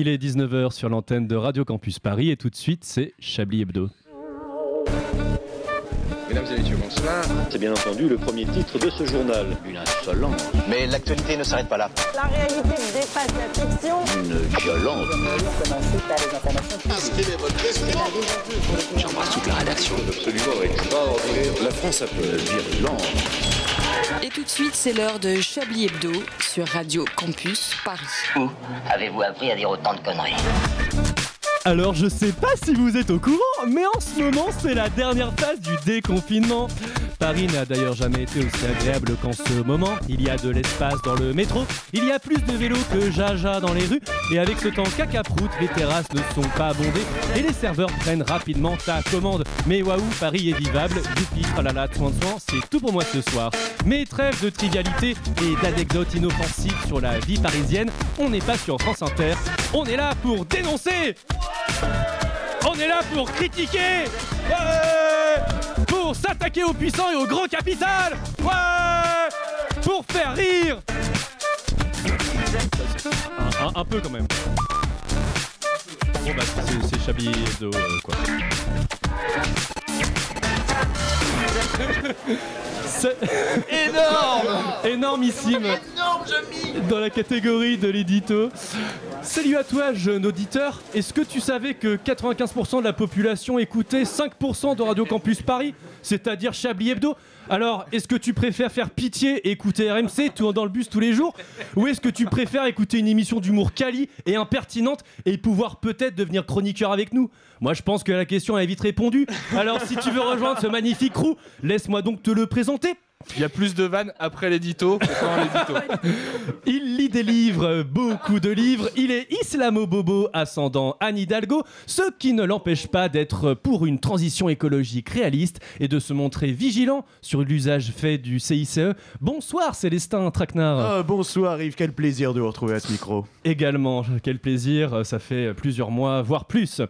Il est 19h sur l'antenne de Radio Campus Paris et tout de suite c'est Chablis Hebdo. Mesdames et messieurs, bonsoir. C'est bien entendu le premier titre de ce journal. Une insolence. Mais l'actualité ne s'arrête pas là. La réalité dépasse la fiction. Une violence. J'embrasse toute la rédaction. Absolument extraordinaire. La France a peu virulence. Tout de suite, c'est l'heure de Chablis Hebdo sur Radio Campus Paris. Où avez-vous appris à dire autant de conneries Alors je sais pas si vous êtes au courant, mais en ce moment c'est la dernière phase du déconfinement. Paris n'a d'ailleurs jamais été aussi agréable qu'en ce moment. Il y a de l'espace dans le métro, il y a plus de vélos que jaja dans les rues, et avec ce temps caca-prout, les terrasses ne sont pas abondées et les serveurs prennent rapidement ta commande. Mais waouh, Paris est vivable, youpi, tralala, soin de soin, c'est tout pour moi ce soir. Mais trêve de trivialité et d'anecdotes inoffensives sur la vie parisienne, on n'est pas sur France Inter, on est là pour dénoncer on est là pour critiquer Pour s'attaquer aux puissants et au grand capital Ouais Pour faire rire un, peu quand même. Bon bah c'est- c'est Chablis Hebdo euh, quoi. C'est énorme Énormissime Dans la catégorie de l'édito. Salut à toi, jeune auditeur. Est-ce que tu savais que 95% de la population écoutait 5% de Radio Campus Paris, c'est-à-dire Chablis Hebdo? Alors, est-ce que tu préfères faire pitié et écouter RMC tout dans le bus tous les jours Ou est-ce que tu préfères écouter une émission d'humour quali et impertinente et pouvoir peut-être devenir chroniqueur avec nous? Moi, je pense que la question est vite répondue. Alors, si tu veux rejoindre ce magnifique crew, laisse-moi donc te le présenter. Il y a plus de vannes après l'édito que pendant l'édito. Il lit des livres, beaucoup de livres. Il est islamo-bobo ascendant Anne Hidalgo, ce qui ne l'empêche pas d'être pour une transition écologique réaliste et de se montrer vigilant sur l'usage fait du CICE. Bonsoir Célestin Traquenard. Ah, bonsoir Yves, quel plaisir de vous retrouver à ce micro. Également, quel plaisir, ça fait plusieurs mois, voire plus.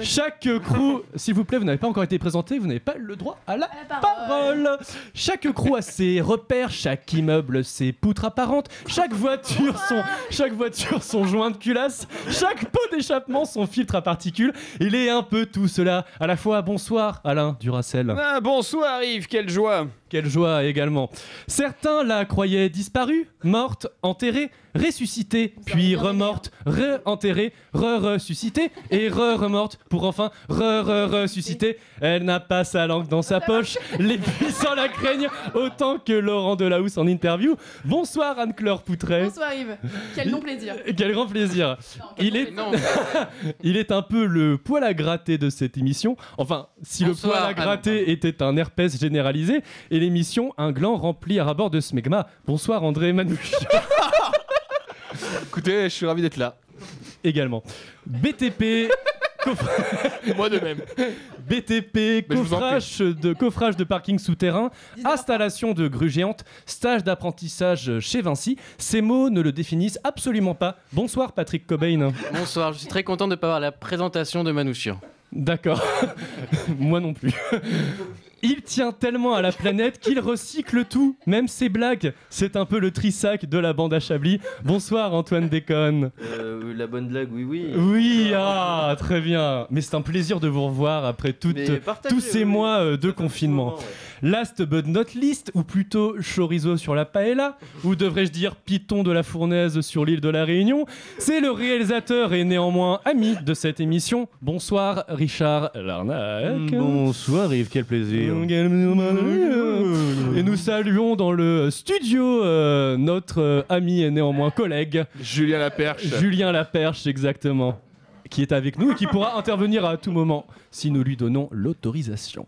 Chaque crew, s'il vous plaît, vous n'avez pas encore été présenté, vous n'avez pas le droit à la parole. Chaque crew a ses repères, chaque immeuble ses poutres apparentes, chaque voiture son, chaque voiture son joint de culasse, chaque pot d'échappement son filtre à particules. Il est un peu tout cela à la fois. Bonsoir Alain Duracel. Ah, bonsoir Yves, quelle joie Quelle joie également. Certains la croyaient disparue, morte, enterrée, ressuscitée, puis remorte, re-enterrée, re-ressuscitée et re-remorte pour enfin re-re-ressusciter. Elle n'a pas sa langue dans sa poche. Les puissants la craignent autant que Laurent Delahousse en interview. Bonsoir Anne-Claire Poutret. Bonsoir Yves, quel non plaisir. Quel grand plaisir. Il est, Non, il est un peu le poil à gratter de cette émission. Enfin, si Bonsoir, le poil à Anne. gratter était un herpès généralisé et l'émission un gland rempli à rabord de smegma. Bonsoir André Manouche écoutez, je suis ravi d'être là. également. BTP. Moi de même. BTP, coffrage de, coffrage de parking souterrain, installation de grue géante, stage d'apprentissage chez Vinci. Ces mots ne le définissent absolument pas. Bonsoir Patrick Cobain. Bonsoir, je suis très content de ne pas avoir la présentation de Manouchian. D'accord. Moi non plus. Il tient tellement à la planète qu'il recycle tout, même ses blagues. C'est un peu le trisac de la bande à Chablis. Bonsoir Antoine Déconne. Euh, la bonne blague, oui, oui. Oui, ah, très bien. Mais c'est un plaisir de vous revoir après toutes- partagez, tous ces oui, mois euh, de confinement. petit moment, ouais. Last but not least, ou plutôt chorizo sur la paella, ou devrais-je dire python de la fournaise sur l'île de la Réunion, c'est le réalisateur et néanmoins ami de cette émission. Bonsoir Richard Larnac. Bonsoir Yves, quel plaisir. Et nous saluons dans le studio euh, notre euh, ami et néanmoins collègue, Julien Laperche. Julien Laperche, exactement, qui est avec nous et qui pourra intervenir à tout moment si nous lui donnons l'autorisation.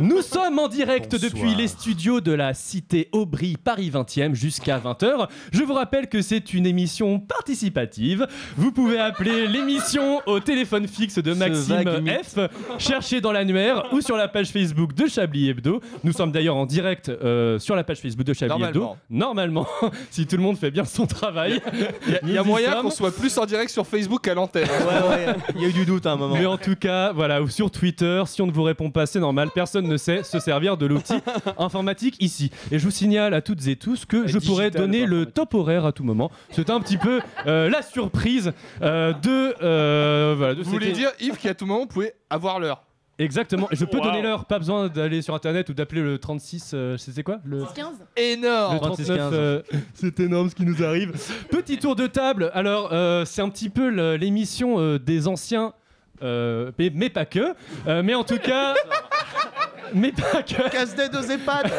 Nous sommes en direct Bonsoir. depuis les studios de la cité Aubry Paris 20e jusqu'à 20h. Je vous rappelle que c'est une émission participative. Vous pouvez appeler l'émission au téléphone fixe de Maxime. F. Cherchez dans l'annuaire ou sur la page Facebook de Chablis Hebdo. Nous sommes d'ailleurs en direct euh, sur la page Facebook de Chablis. Hebdo. Normalement, si tout le monde fait bien son travail. Il y a, il y a moyen sommes. qu'on soit plus en direct sur Facebook qu'à l'antenne. Ouais, ouais, il y a eu du doute à un moment. Mais en tout cas, voilà, ou sur Twitter, si on ne vous répond pas, c'est normal, personne personne ne sait se servir de l'outil informatique ici. Et je vous signale à toutes et tous que je pourrais donner le top horaire à tout moment. C'est un petit peu euh, la surprise euh, de, euh, voilà, de Vous voulez dire, Yves, qu'à tout moment, vous pouvez avoir l'heure Exactement. Je peux Wow. donner l'heure, pas besoin d'aller sur internet ou d'appeler le 36. euh, c'est quoi? Le... 15 Énorme Le 39, euh, c'est énorme ce qui nous arrive. Petit tour de table. Alors, euh, c'est un petit peu l'émission euh, des anciens, mais, mais pas que. Euh, mais en tout cas. Mais pas que. Casse-des deux EHPAD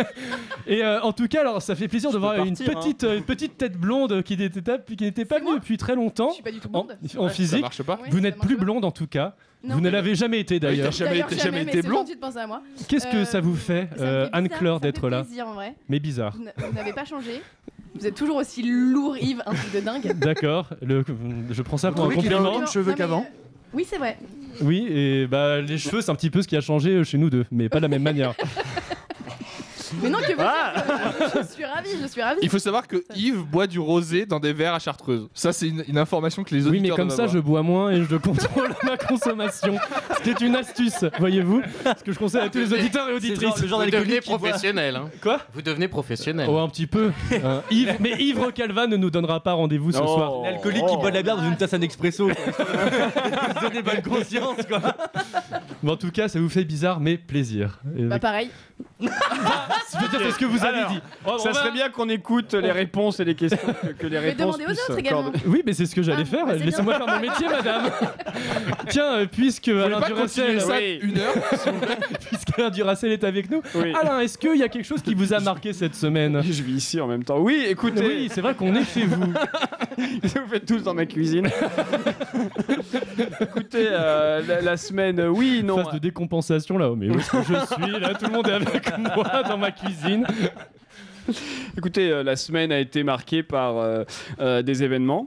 Et euh, en tout cas, alors ça fait plaisir de voir une partir, hein. petite, euh, une petite tête blonde qui n'était pas, qui n'était pas venue depuis très longtemps. Je suis pas du tout En, blonde. en Ouais, physique. Ça marche pas Ouais, Vous n'êtes plus pas. blonde en tout cas. Non, vous ne l'avez jamais été d'ailleurs. jamais jamais, jamais mais été blond. de. Qu'est-ce que Euh, ça vous fait, euh, Anne-Claire, d'être là plaisir, en vrai. Mais bizarre. Vous n'avez pas changé. Vous êtes toujours aussi lourd, Yves, un truc de dingue. D'accord. Je prends ça pour un a compliment. autant de cheveux qu'avant euh, Oui, c'est vrai. Oui, et bah les cheveux, c'est un petit peu ce qui a changé euh, chez nous deux, mais pas de la même manière. Mais non, que vous Ah. Je suis ravie, je suis ravie. Il faut savoir que Yves boit du rosé dans des verres à chartreuse. Ça, c'est une, une information que les Oui, auditeurs mais comme ça, je bois moins et je contrôle ma consommation. C'était une astuce, voyez-vous Ce que je conseille à tous les auditeurs et auditrices. Vous devenez professionnel. Hein. Quoi? Vous devenez professionnel. Oh, un petit peu. Hein. Yves, mais Yves Calva ne nous donnera pas rendez-vous ce soir. L'alcoolique qui boit de la bière dans une tasse à Nespresso. Donnez bonne conscience, quoi. Mais en tout cas, ça vous fait bizarre, mais plaisir. Et- Bah, pareil. Je veux dire, c'est ce que vous avez Alors, dit. Oh, Ça va- serait bien qu'on écoute les réponses et les questions, que, que les Mais réponses demandez aux puissent autres également. Oui, mais c'est ce que j'allais Ah, faire. bah, c'est Laissez-moi faire mon métier, madame. Tiens, euh, puisque Alain pas continuer Duracell, ça Oui. une heure puisqu'Alain Duracell est avec nous, Oui. Alain, est-ce qu'il y a quelque chose qui vous a marqué cette semaine? Je vis ici en même temps. Oui, écoutez, Oui, c'est vrai qu'on est chez vous. vous faites tous dans ma cuisine. écoutez, euh, la, la semaine, oui, non. Phase de décompensation là, mais où est-ce que je suis? Là Tout le monde est avec moi dans ma cuisine. Écoutez, euh, la semaine a été marquée par euh, euh, des événements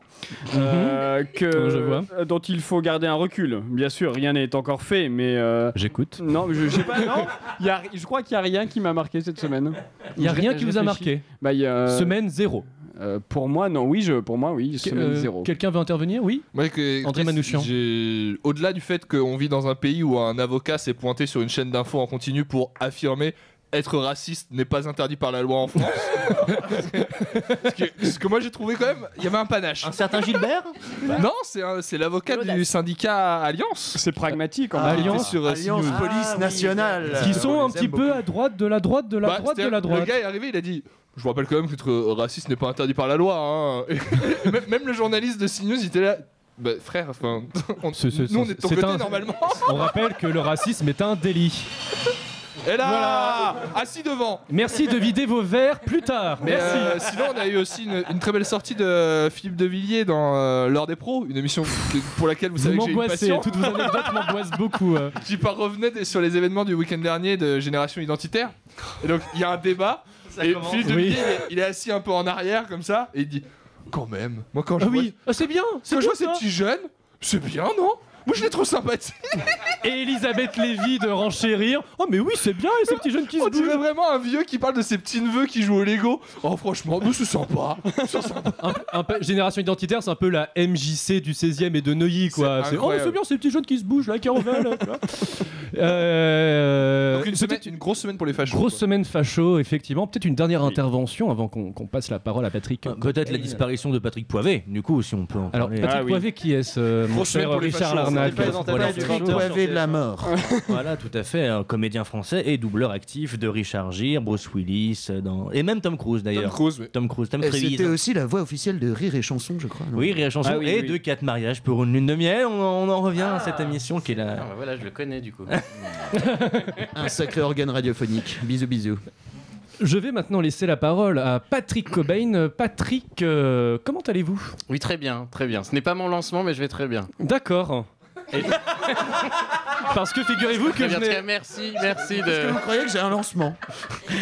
euh, que, Oh, je vois. euh, dont il faut garder un recul. Bien sûr, rien n'est encore fait, mais euh, J'écoute. non, je, je sais pas. Non, il y a, je crois qu'il y a rien qui m'a marqué cette semaine. Il y a Je- rien je qui vous a marqué. Bah, il y a, Semaine zéro. euh, pour moi, non. Oui, je, pour moi, oui. Semaine Euh, zéro. Quelqu'un veut intervenir? Oui. Que- André Manouchian. Au-delà du fait qu'on vit dans un pays où un avocat s'est pointé sur une chaîne d'infos en continu pour affirmer être raciste n'est pas interdit par la loi en France. ce, que, ce que moi j'ai trouvé quand même, il y avait un panache. Un certain Gilbert Non, c'est un- c'est l'avocat du syndicat Alliance. C'est pragmatique. En Ah, fait. Alliance. sur euh, Alliance CNews. Police Nationale. Qui sont On un petit peu à droite de la droite de la Bah, droite de la droite. Le gars est arrivé, il a dit. Je vous rappelle quand même qu'être euh, raciste n'est pas interdit par la loi. hein. Et même, même le journaliste de CNews, il était là. Bah, frère, enfin, on- C'est- c'est- nous on est de ton c'est côté un- normalement. On rappelle que le racisme est un délit. Et là, assis devant. Merci de vider vos verres plus tard. Mais Merci. euh, sinon, on a eu aussi une, une très belle sortie de Philippe de Villiers dans euh, L'heure des pros, une émission que- pour laquelle vous vous savez que j'ai une m'angoissez, passion. toutes vos anecdotes m'angoissent beaucoup. euh. qui revenait sur les événements du week-end dernier de Génération Identitaire. Et donc, il y a un débat. et Philippe de Oui. Villiers, il est, il est assis un peu en arrière comme ça, et il dit Quand même, moi quand je Ah vois, oui, Ah, c'est bien, c'est quand je bien vois ces petits jeunes, c'est bien, non? Moi je les trouve sympathiques. Et Elisabeth Lévy de renchérir. Oh mais oui, c'est bien, et ces petits jeunes qui se On dirait bougent. vraiment un vieux qui parle de ses petits neveux qui jouent au Lego. Oh, franchement, nous c'est sympa. C'est sympa. Un, un peu- génération identitaire, c'est un peu la MJC du 16e et de Neuilly, quoi. C'est oh, incroyable. c'est bien, ces petits jeunes qui se bougent là, qui en veulent. tu vois. Euh, Donc, une, c'était semaine- une grosse semaine pour les fachos. Grosse semaine facho, effectivement. Peut-être une dernière intervention avant qu'on qu'on passe la parole à Patrick. Euh, Peut-être la disparition de Patrick Poivet, du coup, si on peut en Alors, parler. Patrick Ah oui. Poivet, qui est-ce euh, Mon Grosse semaine cher pour les Richard fachos, Du Patrick 20 heures Poivet de la mort. voilà, tout à fait, un comédien français et doubleur actif de Richard Gere, Bruce Willis, euh, dans... et même Tom Cruise Tom d'ailleurs. Cruise, Tom Cruise, Tom Et Trevize. C'était aussi la voix officielle de Rire et Chanson, je crois. Oui, Rire et Chanson Ah oui, et oui. de quatre mariages pour une lune de miel. On, en- on en revient à cette émission qui est Ah, là. bah voilà, je le connais du coup. Un sacré organe radiophonique. Bisous, bisous. Je vais maintenant laisser la parole à Patrick Cobain. Patrick, euh, comment allez-vous? Oui, très bien, très bien. Ce n'est pas mon lancement, mais je vais très bien. D'accord. Et- Parce que figurez-vous que Très je bien, n'ai... merci, merci de. vous croyez que j'ai un lancement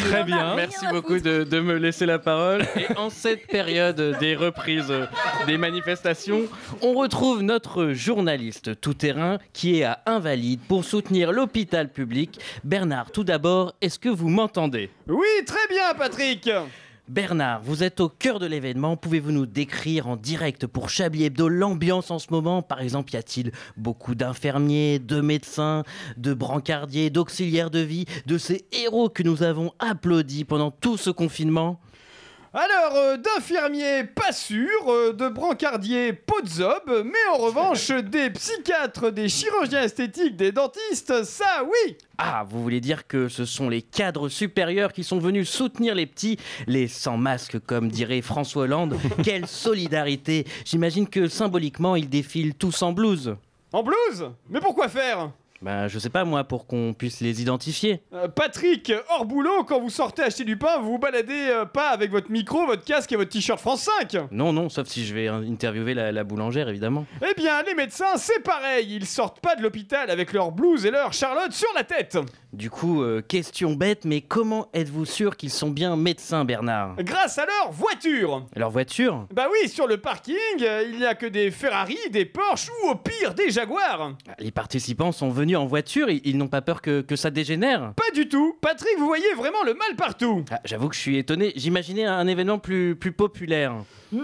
Très bien. Merci beaucoup de, de me laisser la parole. Et en cette période des reprises euh, des manifestations, on retrouve notre journaliste tout-terrain qui est à Invalide pour soutenir l'hôpital public. Bernard, tout d'abord, est-ce que vous m'entendez? Oui, très bien, Patrick. Bernard, vous êtes au cœur de l'événement. Pouvez-vous nous décrire en direct pour Chablis Hebdo l'ambiance en ce moment? Par exemple, y a-t-il beaucoup d'infirmiers, de médecins, de brancardiers, d'auxiliaires de vie, de ces héros que nous avons applaudis pendant tout ce confinement? Alors, euh, d'infirmiers, pas sûr, euh, de brancardiers, pas de zob, mais en revanche, des psychiatres, des chirurgiens esthétiques, des dentistes, ça oui Ah, vous voulez dire que ce sont les cadres supérieurs qui sont venus soutenir les petits, les sans masque, comme dirait François Hollande. Quelle solidarité J'imagine que symboliquement, ils défilent tous en blouse. En blouse? Mais pourquoi faire? Ben, je sais pas moi, pour qu'on puisse les identifier. Euh, Patrick, hors boulot, quand vous sortez acheter du pain, vous vous baladez euh, pas avec votre micro, votre casque et votre t-shirt France 5 Non, non, sauf si je vais interviewer la, la boulangère, évidemment. Eh bien, les médecins, c'est pareil, ils sortent pas de l'hôpital avec leur blouse et leur Charlotte sur la tête. Du coup, euh, question bête, mais comment êtes-vous sûr qu'ils sont bien médecins, Bernard? Grâce à leur voiture. Leur voiture? Bah oui, sur le parking, il n'y a que des Ferrari, des Porsche ou au pire des Jaguars. Les participants sont venus en voiture, ils, ils n'ont pas peur que, que ça dégénère. Pas du tout. Patrick, vous voyez vraiment le mal partout. Ah, J'avoue que je suis étonné, j'imaginais un événement plus, plus populaire. Non,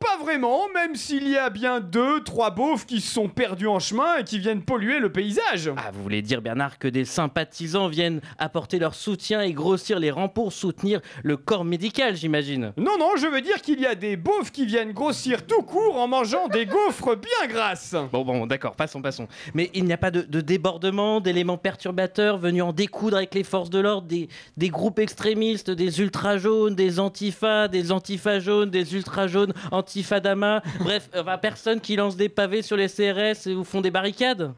pas vraiment, même s'il y a bien deux, trois beaufs qui se sont perdus en chemin et qui viennent polluer le paysage. Ah, vous voulez dire, Bernard, que des sympathisants viennent apporter leur soutien et grossir les rangs pour soutenir le corps médical, j'imagine Non, non, je veux dire qu'il y a des beaufs qui viennent grossir tout court en mangeant des gaufres bien grasses. Bon, bon, d'accord, passons, passons. Mais il n'y a pas de, de débordement, d'éléments perturbateurs venus en découdre avec les forces de l'ordre, des, des groupes extrémistes, des ultra-jaunes, des antifas, des antifas jaunes, des ultra-jaunes, antifadama, bref, enfin, personne qui lance des pavés sur les CRS ou font des barricades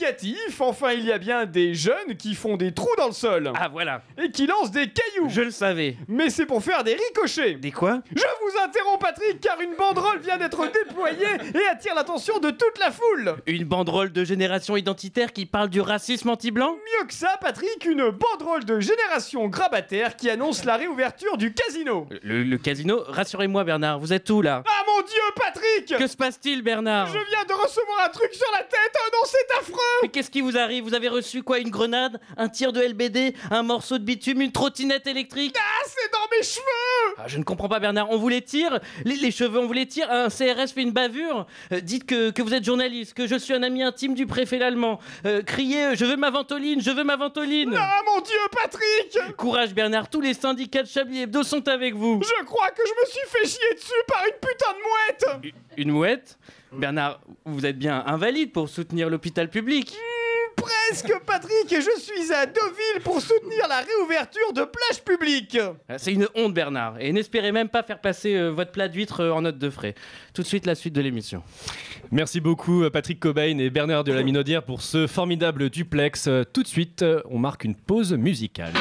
Négatif, enfin il y a bien des jeunes qui font des trous dans le sol. Ah, voilà, Et qui lancent des cailloux. je le savais. Mais c'est pour faire des ricochets. Des quoi? Je vous interromps Patrick car une banderole vient d'être déployée et attire l'attention de toute la foule. Une banderole de génération identitaire qui parle du racisme anti-blanc? Mieux que ça Patrick, une banderole de génération grabataire qui annonce la réouverture du casino. le, le casino? Rassurez-moi, Bernard, vous êtes où là? Ah mon dieu Patrick Que se passe-t-il, Bernard? Je viens de recevoir un truc sur la tête, oh non c'est affreux Mais qu'est-ce qui vous arrive? Vous avez reçu quoi? Une grenade? Un tir de LBD Un morceau de bitume? Une trottinette électrique? Ah c'est dans mes cheveux! Ah, Je ne comprends pas Bernard, on vous les tire? Les, les cheveux on vous les tire? Un CRS fait une bavure? Euh, Dites que, que vous êtes journaliste, que je suis un ami intime du préfet l'allemand. Euh, Criez je veux ma ventoline, je veux ma ventoline. Ah mon dieu Patrick! Courage Bernard, tous les syndicats de Chablis Hebdo sont avec vous. Je crois que je me suis fait chier dessus par une putain de mouette! Une mouette? Bernard, vous êtes bien invalide pour soutenir l'hôpital public Presque Patrick, et je suis à Deauville pour soutenir la réouverture de plages publiques Ah, C'est une honte, Bernard. Et n'espérez même pas faire passer euh, votre plat d'huître euh, en note de frais. Tout de suite, la suite de l'émission. Merci beaucoup euh, Patrick Cobain et Bernard de la Minaudière pour ce formidable duplex. Euh, Tout de suite, euh, on marque une pause musicale.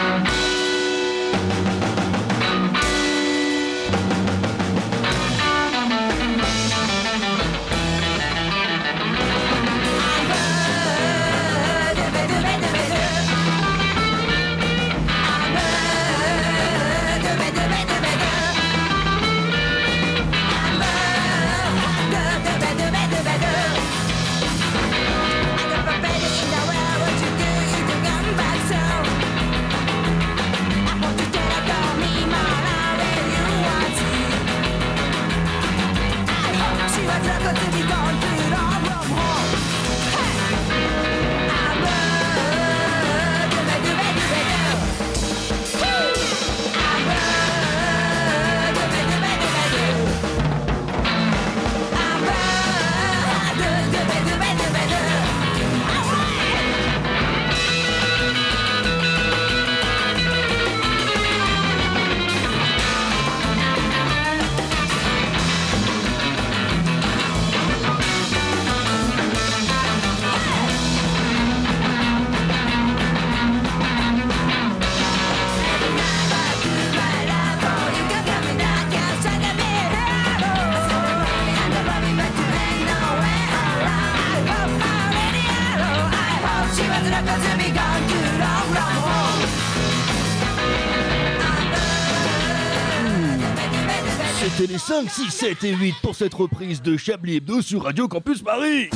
5, 6, 7 et 8 pour cette reprise de Chablis Hebdo sur Radio Campus Paris.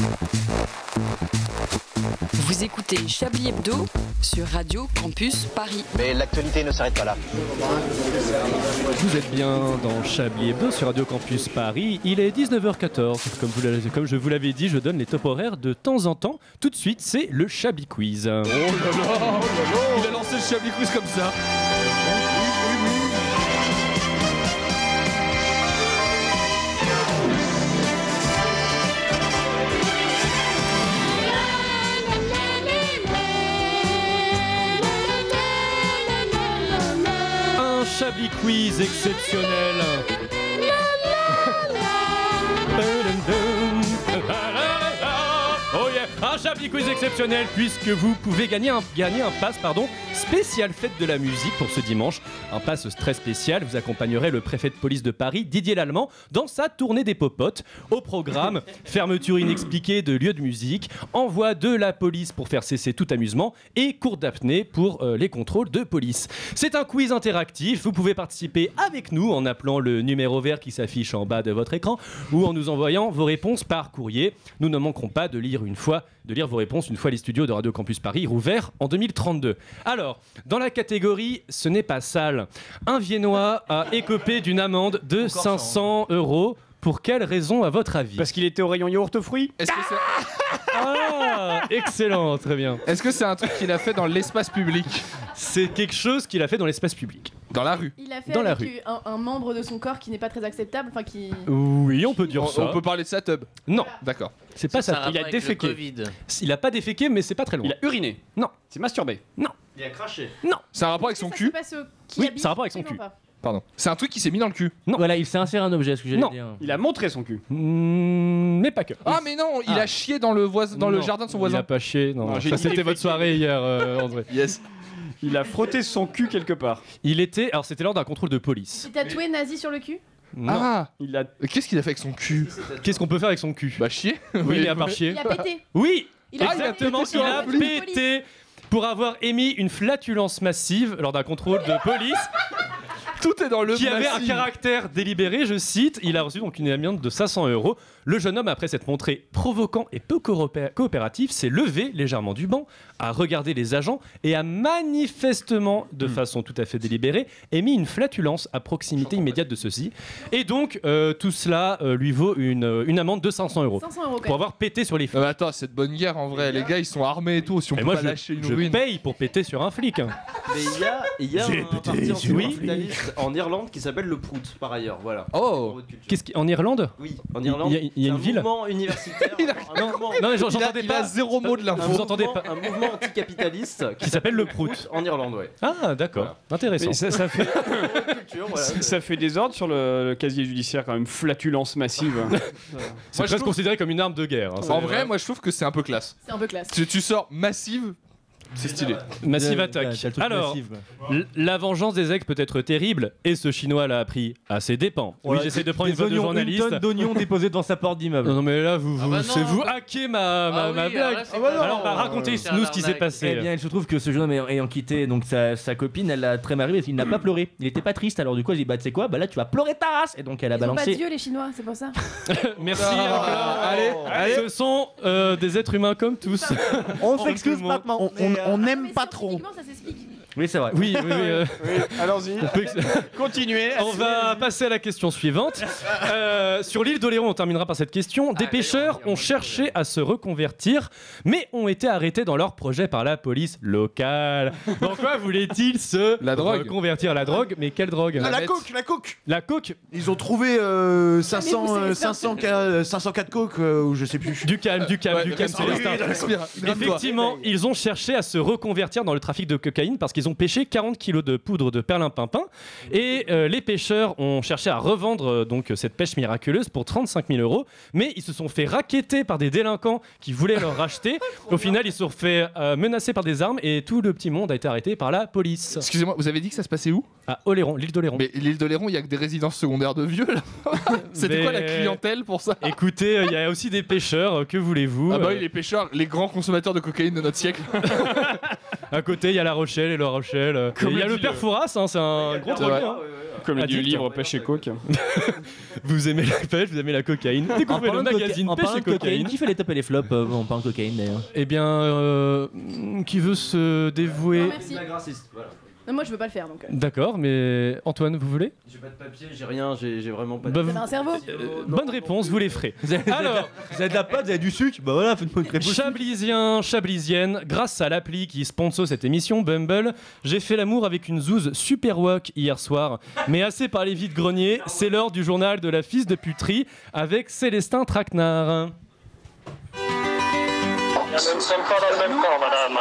Vous écoutez Chablis Hebdo sur Radio Campus Paris. Mais l'actualité ne s'arrête pas là. Vous êtes bien dans Chablis Hebdo sur Radio Campus Paris. Il est 19h14. Comme, vous l'avez- comme je vous l'avais dit, je donne les top horaires de temps en temps. Tout de suite, c'est le Chablis Quiz. Oh là là, oh là là. Il a lancé le Chablis Quiz comme ça. Chablis Quiz exceptionnel. Oh yeah, un Chablis Quiz exceptionnel puisque vous pouvez gagner un, gagner un pass pardon, spécial fête de la musique pour ce dimanche. Un pass très spécial, vous accompagnerez le préfet de police de Paris, Didier Lallemand, dans sa tournée des popotes. Au programme, fermeture inexpliquée de lieux de musique, envoi de la police pour faire cesser tout amusement et cours d'apnée pour euh, les contrôles de police. C'est un quiz interactif, vous pouvez participer avec nous en appelant le numéro vert qui s'affiche en bas de votre écran ou en nous envoyant vos réponses par courrier. Nous ne manquerons pas de lire une fois, de lire vos réponses une fois les studios de Radio Campus Paris rouverts en 2032. Alors, dans la catégorie ce n'est pas sale, un Viennois a écopé d'une amende de 500 euros. Pour quelle raison, à votre avis Parce qu'il était au rayon yaourt fruits Est-ce que c'est Ah, excellent, très bien. est-ce que c'est un truc qu'il a fait dans l'espace public C'est quelque chose qu'il a fait dans l'espace public. Dans la rue Il a fait Dans la avec un, un membre de son corps qui n'est pas très acceptable, enfin qui. Oui, on peut dire on, ça. on peut parler de sa tub Non, D'accord. c'est pas ça. Il a déféqué. Il a pas déféqué, mais c'est pas très loin. Il a uriné. Non. C'est masturbé. Non. Il a craché. C'est un rapport avec son Ça cul passe au- qui Oui, habite ça a rapport avec son absolument cul. pas. Pardon. C'est un truc qui s'est mis dans le cul. Non. Voilà, il s'est inséré un objet, ce que j'allais Non. dire. Il a montré son cul. Mm, mais pas que. Ah mais non, il Ah. a chié dans le voisin, dans le Non, jardin de son Il voisin. a pas chié. Non, Non, non, j'ai ça dit c'était votre soirée hier, euh, André. Yes. Il a frotté son cul quelque part. Il était. Alors c'était lors d'un contrôle de police. Il est tatoué nazi sur le cul Non. Ah Il a. Qu'est-ce qu'il a fait avec son cul Qu'est-ce qu'on peut faire avec son cul Bah chier. Oui, il a part chier. Il a pété. Oui, Il a exactement. pété Il sur a police. pété pour avoir émis une flatulence massive lors d'un contrôle de police Tout est dans le qui avait un caractère délibéré, je cite. Il a reçu donc une amende de 500 euros. Le jeune homme, après s'être montré provoquant et peu coopé- coopératif, s'est levé légèrement du banc, a regardé les agents et a manifestement, de Hmm. façon tout à fait délibérée, émis une flatulence à proximité immédiate de ceux-ci. Et donc, euh, tout cela euh, lui vaut une, euh, une amende de 500 euros 500 euros pour avoir pété sur les flics. Euh, attends, c'est de bonne guerre en vrai. Les gars, ils sont armés et tout. Si on Et peut moi, pas je, lâcher une je ruine. paye pour péter sur un flic. hein. Mais il y a, y a J'ai un pété parti sur un anticapitaliste en Irlande qui s'appelle le Prout, par ailleurs. Voilà. Oh. Qu'est-ce qui... En Irlande? Oui, en Irlande. Il y a- il y a une un ville mouvement universitaire. un mouvement, Non, mais j'entendais pas. zéro mot de un l'info. Vous entendez mouvement- pas Un mouvement anticapitaliste Qui s'appelle le Prout. en Irlande, ouais. Ah, d'accord. Intéressant. Mais ça, ça fait, Culture, voilà. ça fait des ordres sur le, le casier judiciaire quand même. Flatulence massive. C'est presque trouve- considéré comme une arme de guerre. hein, En vrai, moi je trouve que c'est un peu classe. C'est un peu classe. Tu, tu sors massive, c'est stylé. Massive attaque. ouais, Alors, la vengeance des ex peut être terrible, et ce chinois l'a appris à ses dépens. oui, j'essaie de des prendre une voix de oignons, journaliste. Une tonne d'oignons déposés devant sa porte d'immeuble. Non, non, mais là, vous, Ah vous, bah c'est vous hacker ma, ma, Ah ma blague. alors Alors, bah, non, racontez-nous ce qui s'est passé. Eh bien, il se trouve que ce jeune homme ayant, quitté donc sa, sa copine, elle l'a très mal pris parce qu'il n'a pas pleuré. Il était pas triste. Alors du coup, elle dit bah tu sais quoi, bah là tu vas pleurer ta race. Et donc elle a Ils ont pas balancé. d'yeux les Chinois, c'est pour ça. Merci. Ah, Nicolas. allez, allez. Ce sont euh, des êtres humains comme tous. On s'excuse maintenant. On, on- Mais n'aime pas trop. ça s'explique. Oui, c'est vrai. Oui, oui, oui. euh, Oui, allons-y. on peut ex- Continuez. On va passer à la question suivante. Euh, sur l'île d'Oléron, on terminera par cette question. Des pêcheurs ont cherché à se reconvertir, mais ont été arrêtés dans leur projet par la police locale. Pourquoi voulaient-ils se La drogue. reconvertir la drogue Mais quelle drogue Ah, la coke, la coke La coke Ils ont trouvé euh, 500, Mais vous savez euh, ça. 500, ca- euh, 504 coke, euh, ou je sais plus. Du calme, du calme, Ouais, du calme, Célestin. Effectivement, ils ont cherché à se reconvertir dans le trafic de cocaïne parce qu'ils ont pêché 40 kilos de poudre de perlimpinpin et euh, les pêcheurs ont cherché à revendre euh, donc cette pêche miraculeuse pour 35 000 euros, mais ils se sont fait raqueter par des délinquants qui voulaient leur racheter. Au final, ils se sont fait euh, menacer par des armes et tout le petit monde a été arrêté par la police. Excusez-moi, vous avez dit que ça se passait où? À Oléron, l'île d'Oléron. Mais l'île d'Oléron, il y a que des résidences secondaires de vieux là. C'était Mais- quoi la clientèle pour ça? Écoutez, euh, il y a aussi des pêcheurs, euh, que voulez-vous Ah bah euh, oui, les pêcheurs, les grands consommateurs de cocaïne de notre siècle. À côté, il y a La Rochelle et La Rochelle. Il y a le père le- Fouras, hein, c'est un gros vrai. hein. Comme dit le livre Pêche et Coke. Vous aimez la pêche, vous aimez la cocaïne. En Découvrez le parlant, de, coca- magazine Pêche et de cocaïne, cocaïne. qui fait les tops et les flops euh, en parlant de cocaïne d'ailleurs? Eh bien, euh, qui veut se dévouer? Non, moi je veux pas le faire donc. euh. D'accord, mais Antoine, vous voulez? J'ai pas de papier, j'ai rien, j'ai j'ai vraiment pas de Bah, Vous avez un cerveau? Euh, Bonne réponse, vous les ferez. Alors, Alors, vous avez de la pâte, vous avez du sucre Bah voilà, faites-moi une réponse. Chablisien, Chablisienne, grâce à l'appli qui sponsor cette émission, Bumble, j'ai fait l'amour avec une zouze super woke hier soir. Mais assez par les vides greniers, c'est l'heure du journal de la fils de puterie avec Célestin Traquenard. Nous ne sommes pas dans le même camp, madame.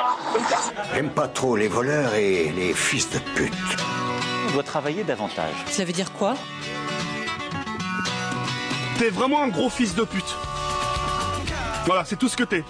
J'aime pas trop les voleurs et les fils de pute. On doit travailler davantage. Ça veut dire quoi? T'es vraiment un gros fils de pute. Voilà, c'est tout ce que t'es.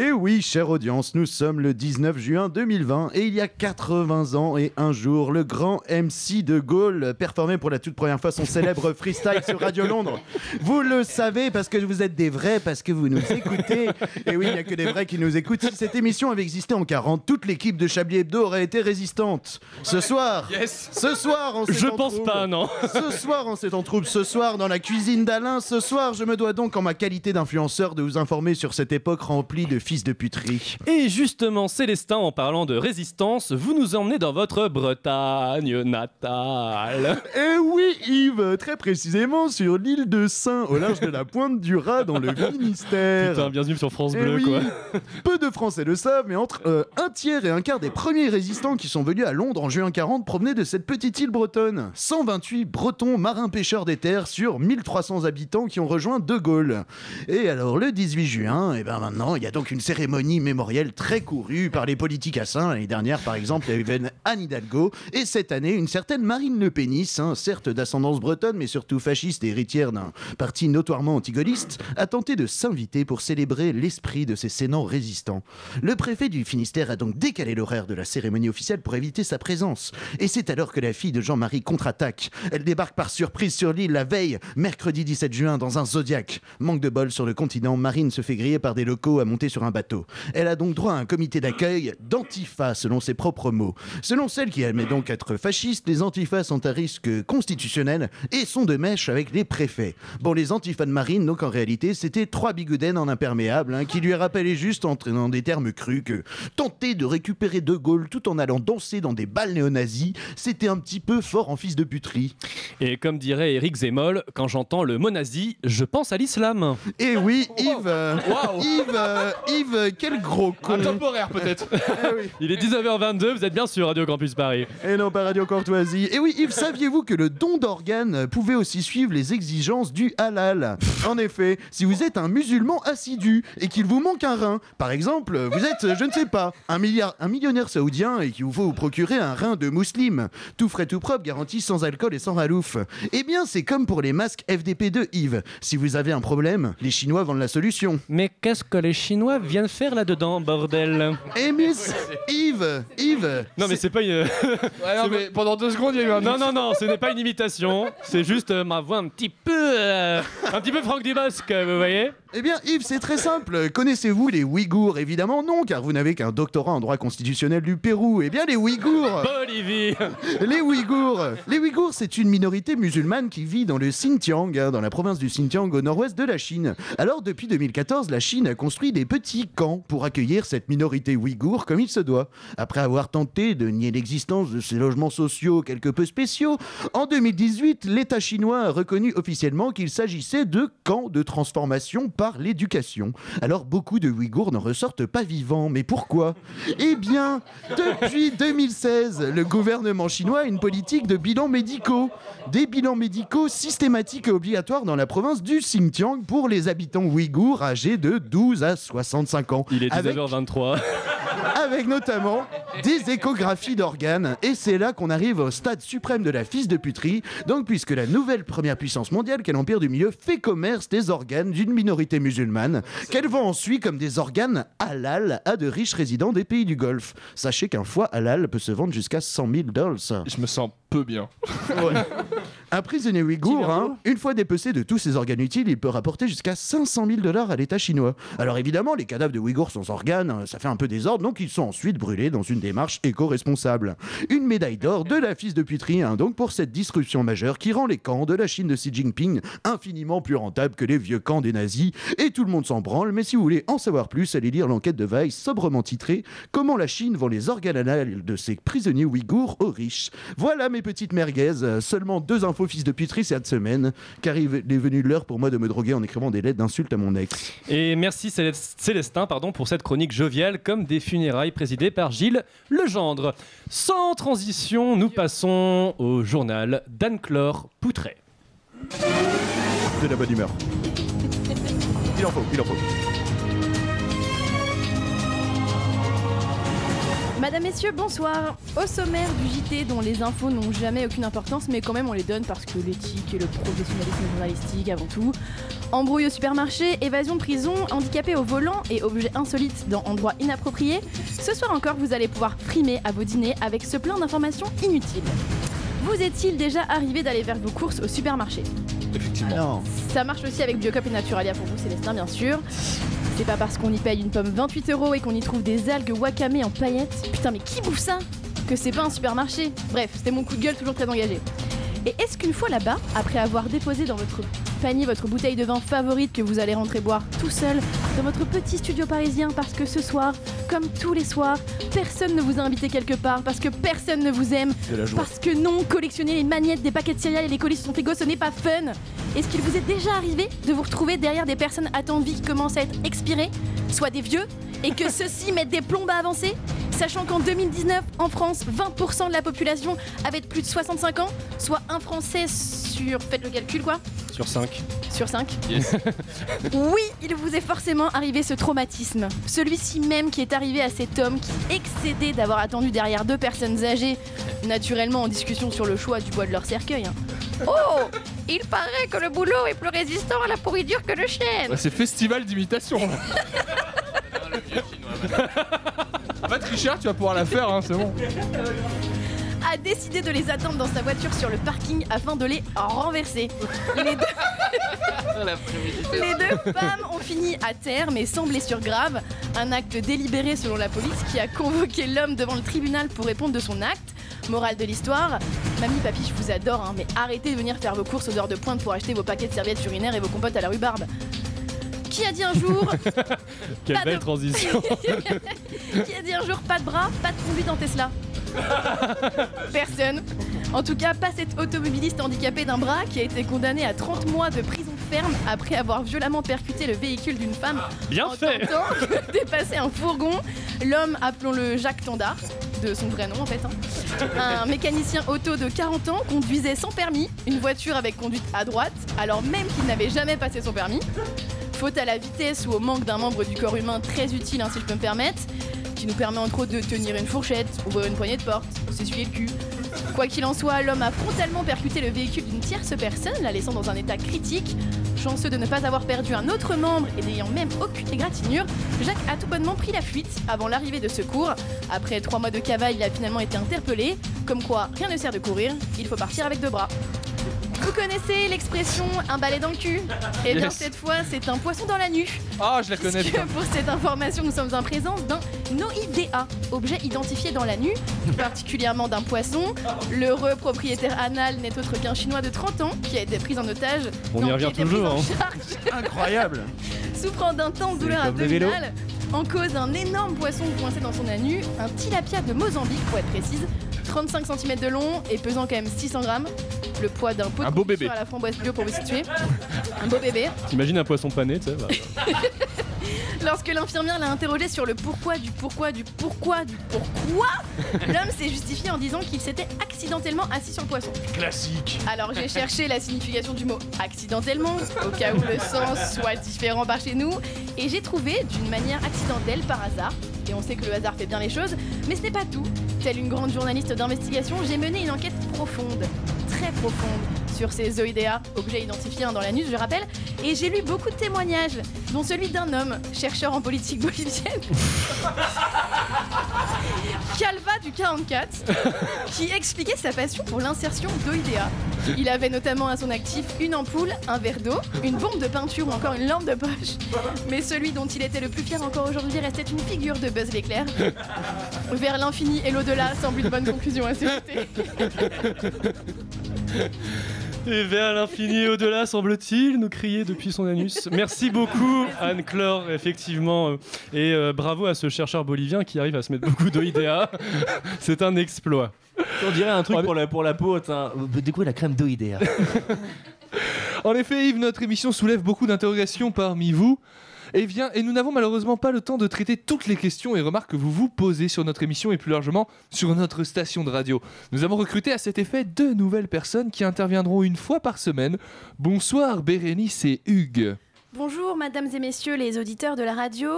Et oui, chère audience, nous sommes le 19 juin 2020 et il y a 80 ans et un jour, le grand MC de Gaulle performait pour la toute première fois son célèbre freestyle sur Radio Londres. Vous le savez parce que vous êtes des vrais, parce que vous nous écoutez. Et oui, il n'y a que des vrais qui nous écoutent. Si cette émission avait existé en 40, toute l'équipe de Chablis Hebdo aurait été résistante. Ce soir, ce soir, en Je pense trouble- pas, non. ce soir, en s'étant trouble, ce soir, dans la cuisine d'Alain, ce soir, je me dois donc, en ma qualité d'influenceur, de vous informer sur cette époque remplie de fils de puterie. Et justement, Célestin, en parlant de résistance, vous nous emmenez dans votre Bretagne natale. Eh oui, Yves, très précisément sur l'île de Saint, au large de la pointe du Raz, dans le Finistère. Putain, bienvenue sur France Eh Bleu, oui, quoi. Peu de Français le savent, mais entre euh, un tiers et un quart des premiers résistants qui sont venus à Londres en juin 40 provenaient de cette petite île bretonne. 128 Bretons marins pêcheurs des terres sur 1300 habitants qui ont rejoint De Gaulle. Et alors le 18 juin, et ben maintenant, il y a donc une cérémonie mémorielle très courue par les Saint. L'année dernière, par exemple, il y avait Anne Hidalgo, et cette année, une certaine Marine Le Pénis, hein, certes d'ascendance bretonne, mais surtout fasciste et héritière d'un parti notoirement antigaulliste, a tenté de s'inviter pour célébrer l'esprit de ces sénants résistants. Le préfet du Finistère a donc décalé l'horaire de la cérémonie officielle pour éviter sa présence. Et c'est alors que la fille de Jean-Marie contre-attaque. Elle débarque par surprise sur l'île la veille, mercredi 17 juin, dans un Zodiac. Manque de bol sur le continent, Marine se fait griller par des locaux à monter sur un bateau. Elle a donc droit à un comité d'accueil d'antifa, selon ses propres mots. Selon celle qui admet donc être fasciste, les antifas sont à risque constitutionnel et sont de mèche avec les préfets. Bon, les antifas de Marine, donc en réalité, c'était trois bigoudens en imperméable hein, qui lui rappelaient juste en dans des termes crus que tenter de récupérer De Gaulle tout en allant danser dans des balles néo-nazis, c'était un petit peu fort en fils de puterie. Et comme dirait Eric Zemmoll, quand j'entends le mot nazi, je pense à l'islam. Et oui, Yves, Yves, Yves, quel gros con. Intemporaire peut-être. Il est 19h22, vous êtes bien sur Radio Campus Paris. Et non, pas Radio Courtoisie. Et oui, Yves, saviez-vous que le don d'organes pouvait aussi suivre les exigences du halal? En effet, si vous êtes un musulman assidu et qu'il vous manque un rein, par exemple, vous êtes, je ne sais pas, un, milliard, un millionnaire saoudien et qu'il vous faut vous procurer un rein de musulman, tout frais tout propre, garanti sans alcool et sans ralouf. Eh bien, c'est comme pour les masques FDP2, Yves. Si vous avez un problème, les Chinois vendent la solution. Mais qu'est-ce que les Chinois viennent faire là-dedans, bordel Eh miss Yves, Yves Non mais c'est pas une... Ouais, non, mais pendant deux secondes, il y a eu un. Non, non, non, ce n'est pas une imitation, c'est juste euh, ma voix un petit peu... euh, un petit peu Franck Dubosc, vous voyez Eh bien, Yves, c'est très simple. Connaissez-vous les Ouïghours? Évidemment non, car vous n'avez qu'un doctorat en droit constitutionnel du Pérou. Eh bien, les Ouïghours Bolivie Les Ouïghours Les Ouïghours, c'est une minorité musulmane qui vit dans le Xinjiang, hein, dans la province du Xinjiang au nord-ouest de la Chine. Alors, depuis 2014, la Chine a construit des petits camps pour accueillir cette minorité ouïghour comme il se doit. Après avoir tenté de nier l'existence de ces logements sociaux quelque peu spéciaux, en 2018, l'État chinois a reconnu officiellement qu'il s'agissait de camps de transformation par l'éducation. Alors, beaucoup de Ouïghours n'en ressortent pas vivants. Mais pourquoi? Eh bien, depuis 2016, le gouvernement chinois a une politique de bilans médicaux. Des bilans médicaux systématiques et obligatoires dans la province du Xinjiang pour les habitants ouïghours âgés de 12 à 65 ans. Il est Avec- 19h23. avec notamment des échographies d'organes. Et c'est là qu'on arrive au stade suprême de la fils de puterie. Donc, puisque la nouvelle première puissance mondiale, qu'est l'Empire du Milieu, fait commerce des organes d'une minorité musulmane, qu'elle vend ensuite comme des organes halal à de riches résidents des pays du Golfe. Sachez qu'un foie halal peut se vendre jusqu'à 100 000 dollars. Je me sens peu bien. Un prisonnier ouïghour, hein, une fois dépecé de tous ses organes utiles, il peut rapporter jusqu'à 500 000 dollars à l'État chinois. Alors évidemment, les cadavres de Ouïghours sans organes, euh, ça fait un peu désordre, donc ils sont ensuite brûlés dans une démarche éco-responsable. Une médaille d'or de la fils de puterie, hein, donc pour cette disruption majeure qui rend les camps de la Chine de Xi Jinping infiniment plus rentables que les vieux camps des nazis. Et tout le monde s'en branle, mais si vous voulez en savoir plus, allez lire l'enquête de Weiss sobrement titrée Comment la Chine vend les organes anales de ses prisonniers ouïghours aux riches. Voilà mes petites merguez, euh, seulement deux infos fils de puterie cette semaine, car il est venu l'heure pour moi de me droguer en écrivant des lettres d'insultes à mon ex. Et merci Célest- Célestin pardon, pour cette chronique joviale comme des funérailles présidées par Gilles Legendre. Sans transition, nous passons au journal d'Anne-Clore Poutret. De la bonne humeur. Il en faut, il en faut. Madame, Messieurs, bonsoir. Au sommaire du JT, dont les infos n'ont jamais aucune importance, mais quand même on les donne parce que l'éthique et le professionnalisme journalistique avant tout. Embrouille au supermarché, évasion de prison, handicapé au volant et objets insolites dans endroits inappropriés. Ce soir encore, vous allez pouvoir frimer à vos dîners avec ce plein d'informations inutiles. Vous est-il déjà arrivé d'aller vers vos courses au supermarché Effectivement. ça marche aussi avec Biocop et Naturalia pour vous, Célestin, bien sûr. C'est pas parce qu'on y paye une pomme 28 euros et qu'on y trouve des algues wakame en paillettes. Putain, mais qui bouffe ça? Que c'est pas un supermarché. Bref, c'était mon coup de gueule toujours très engagé. Et est-ce qu'une fois là-bas, après avoir déposé dans votre panier votre bouteille de vin favorite que vous allez rentrer boire tout seul dans votre petit studio parisien parce que ce soir, comme tous les soirs, personne ne vous a invité quelque part parce que personne ne vous aime C'est la joie. parce que non, collectionner les magnettes des paquets de céréales et les colis sur son frigo, ce n'est pas fun. Est-ce qu'il vous est déjà arrivé de vous retrouver derrière des personnes à temps de vie qui commencent à être expirées, soit des vieux, et que ceux-ci mettent des plombes à avancer? Sachant qu'en 2019, en France, 20% de la population avait plus de 65 ans, soit un Français sur... Faites le calcul quoi Sur 5. Sur 5 Yes. oui, il vous est forcément arrivé ce traumatisme. Celui-ci même qui est arrivé à cet homme qui, excédé d'avoir attendu derrière deux personnes âgées, naturellement en discussion sur le choix du bois de leur cercueil. hein. Oh Il paraît que le boulot est plus résistant à la pourriture que le chêne Ouais, c'est festival d'imitation. là. En fait, Richard, tu vas pouvoir la faire, hein, c'est bon. a décidé de les attendre dans sa voiture sur le parking afin de les renverser. Les deux, les deux femmes ont fini à terre mais sans blessure grave. Un acte délibéré selon la police qui a convoqué l'homme devant le tribunal pour répondre de son acte. Morale de l'histoire, mamie, papy, je vous adore, hein, mais arrêtez de venir faire vos courses aux heures de pointe pour acheter vos paquets de serviettes urinaires et vos compotes à la rhubarbe. Qui a dit un jour Quelle Pas belle de- transition. Qui a dit un jour pas de bras, pas de conduite en Tesla Personne. En tout cas, pas cet automobiliste handicapé d'un bras qui a été condamné à 30 mois de prison ferme après avoir violemment percuté le véhicule d'une femme Bien en fait. tentant de dépasser un fourgon. L'homme, appelons-le Jacques Tandard, de son vrai nom en fait, hein. un mécanicien auto de 40 ans conduisait sans permis une voiture avec conduite à droite, alors même qu'il n'avait jamais passé son permis. Faute à la vitesse ou au manque d'un membre du corps humain très utile, hein, si je peux me permettre, qui nous permet entre autres de tenir une fourchette, ouvrir une poignée de porte, s'essuyer le cul. Quoi qu'il en soit, l'homme a frontalement percuté le véhicule d'une tierce personne, la laissant dans un état critique. Chanceux de ne pas avoir perdu un autre membre et n'ayant même aucune égratignure, Jacques a tout bonnement pris la fuite avant l'arrivée de secours. Après trois mois de cavale, il a finalement été interpellé. Comme quoi, rien ne sert de courir, il faut partir avec deux bras. Vous connaissez l'expression un balai dans le cul Eh bien Yes. cette fois c'est un poisson dans la nuque. Ah, je la connais, Puisque pour cette information nous sommes en présence d'un OIDA, objet identifié dans la nuit, particulièrement d'un poisson. L'heureux propriétaire anal n'est autre qu'un chinois de 30 ans qui a été pris en otage. On y Non, qui revient toujours, en hein. charge. Incroyable Souffrant d'intenses douleurs abdominales, en cause d'un énorme poisson coincé dans son anus, un tilapia de Mozambique pour être précise, 35 cm de long et pesant quand même 600 grammes, le poids d'un pot de Un beau confiture bébé. à la framboise bio pour vous situer. Un beau bébé. T'imagines un poisson pané, tu sais bah. Lorsque l'infirmière l'a interrogé sur le pourquoi du pourquoi du pourquoi du pourquoi, l'homme s'est justifié en disant qu'il s'était accidentellement assis sur le poisson. Classique. Alors j'ai cherché la signification du mot accidentellement, au cas où le sens soit différent par chez nous, et j'ai trouvé d'une manière accidentelle par hasard, et on sait que le hasard fait bien les choses, mais ce n'est pas tout. Telle une grande journaliste d'investigation, j'ai mené une enquête profonde, très profonde, sur ces zoïdéas, objets identifiés hein, dans l'anus, je rappelle, et j'ai lu beaucoup de témoignages, dont celui d'un homme, chercheur en politique bolivienne. Calva du 44, qui expliquait sa passion pour l'insertion d'OIDA. Il avait notamment à son actif une ampoule, un verre d'eau, une bombe de peinture ou encore une lampe de poche. Mais celui dont il était le plus fier encore aujourd'hui restait une figure de Buzz l'éclair. Vers l'infini et l'au-delà semble une bonne conclusion à ce. Et vers l'infini et au-delà, semble-t-il, nous crier depuis son anus. Merci beaucoup, Anne-Clore, effectivement. euh, Et euh, bravo à ce chercheur bolivien qui arrive à se mettre beaucoup d'OIDA. C'est un exploit. On dirait un truc pour la, pour la peau. tiens. Du coup, la crème d'OIDA. En effet, Yves, notre émission soulève beaucoup d'interrogations parmi vous. Et, vient, et nous n'avons malheureusement pas le temps de traiter toutes les questions et remarques que vous vous posez sur notre émission et plus largement sur notre station de radio. Nous avons recruté à cet effet deux nouvelles personnes qui interviendront une fois par semaine. Bonsoir Bérénice et Hugues. Bonjour, mesdames et messieurs les auditeurs de la radio.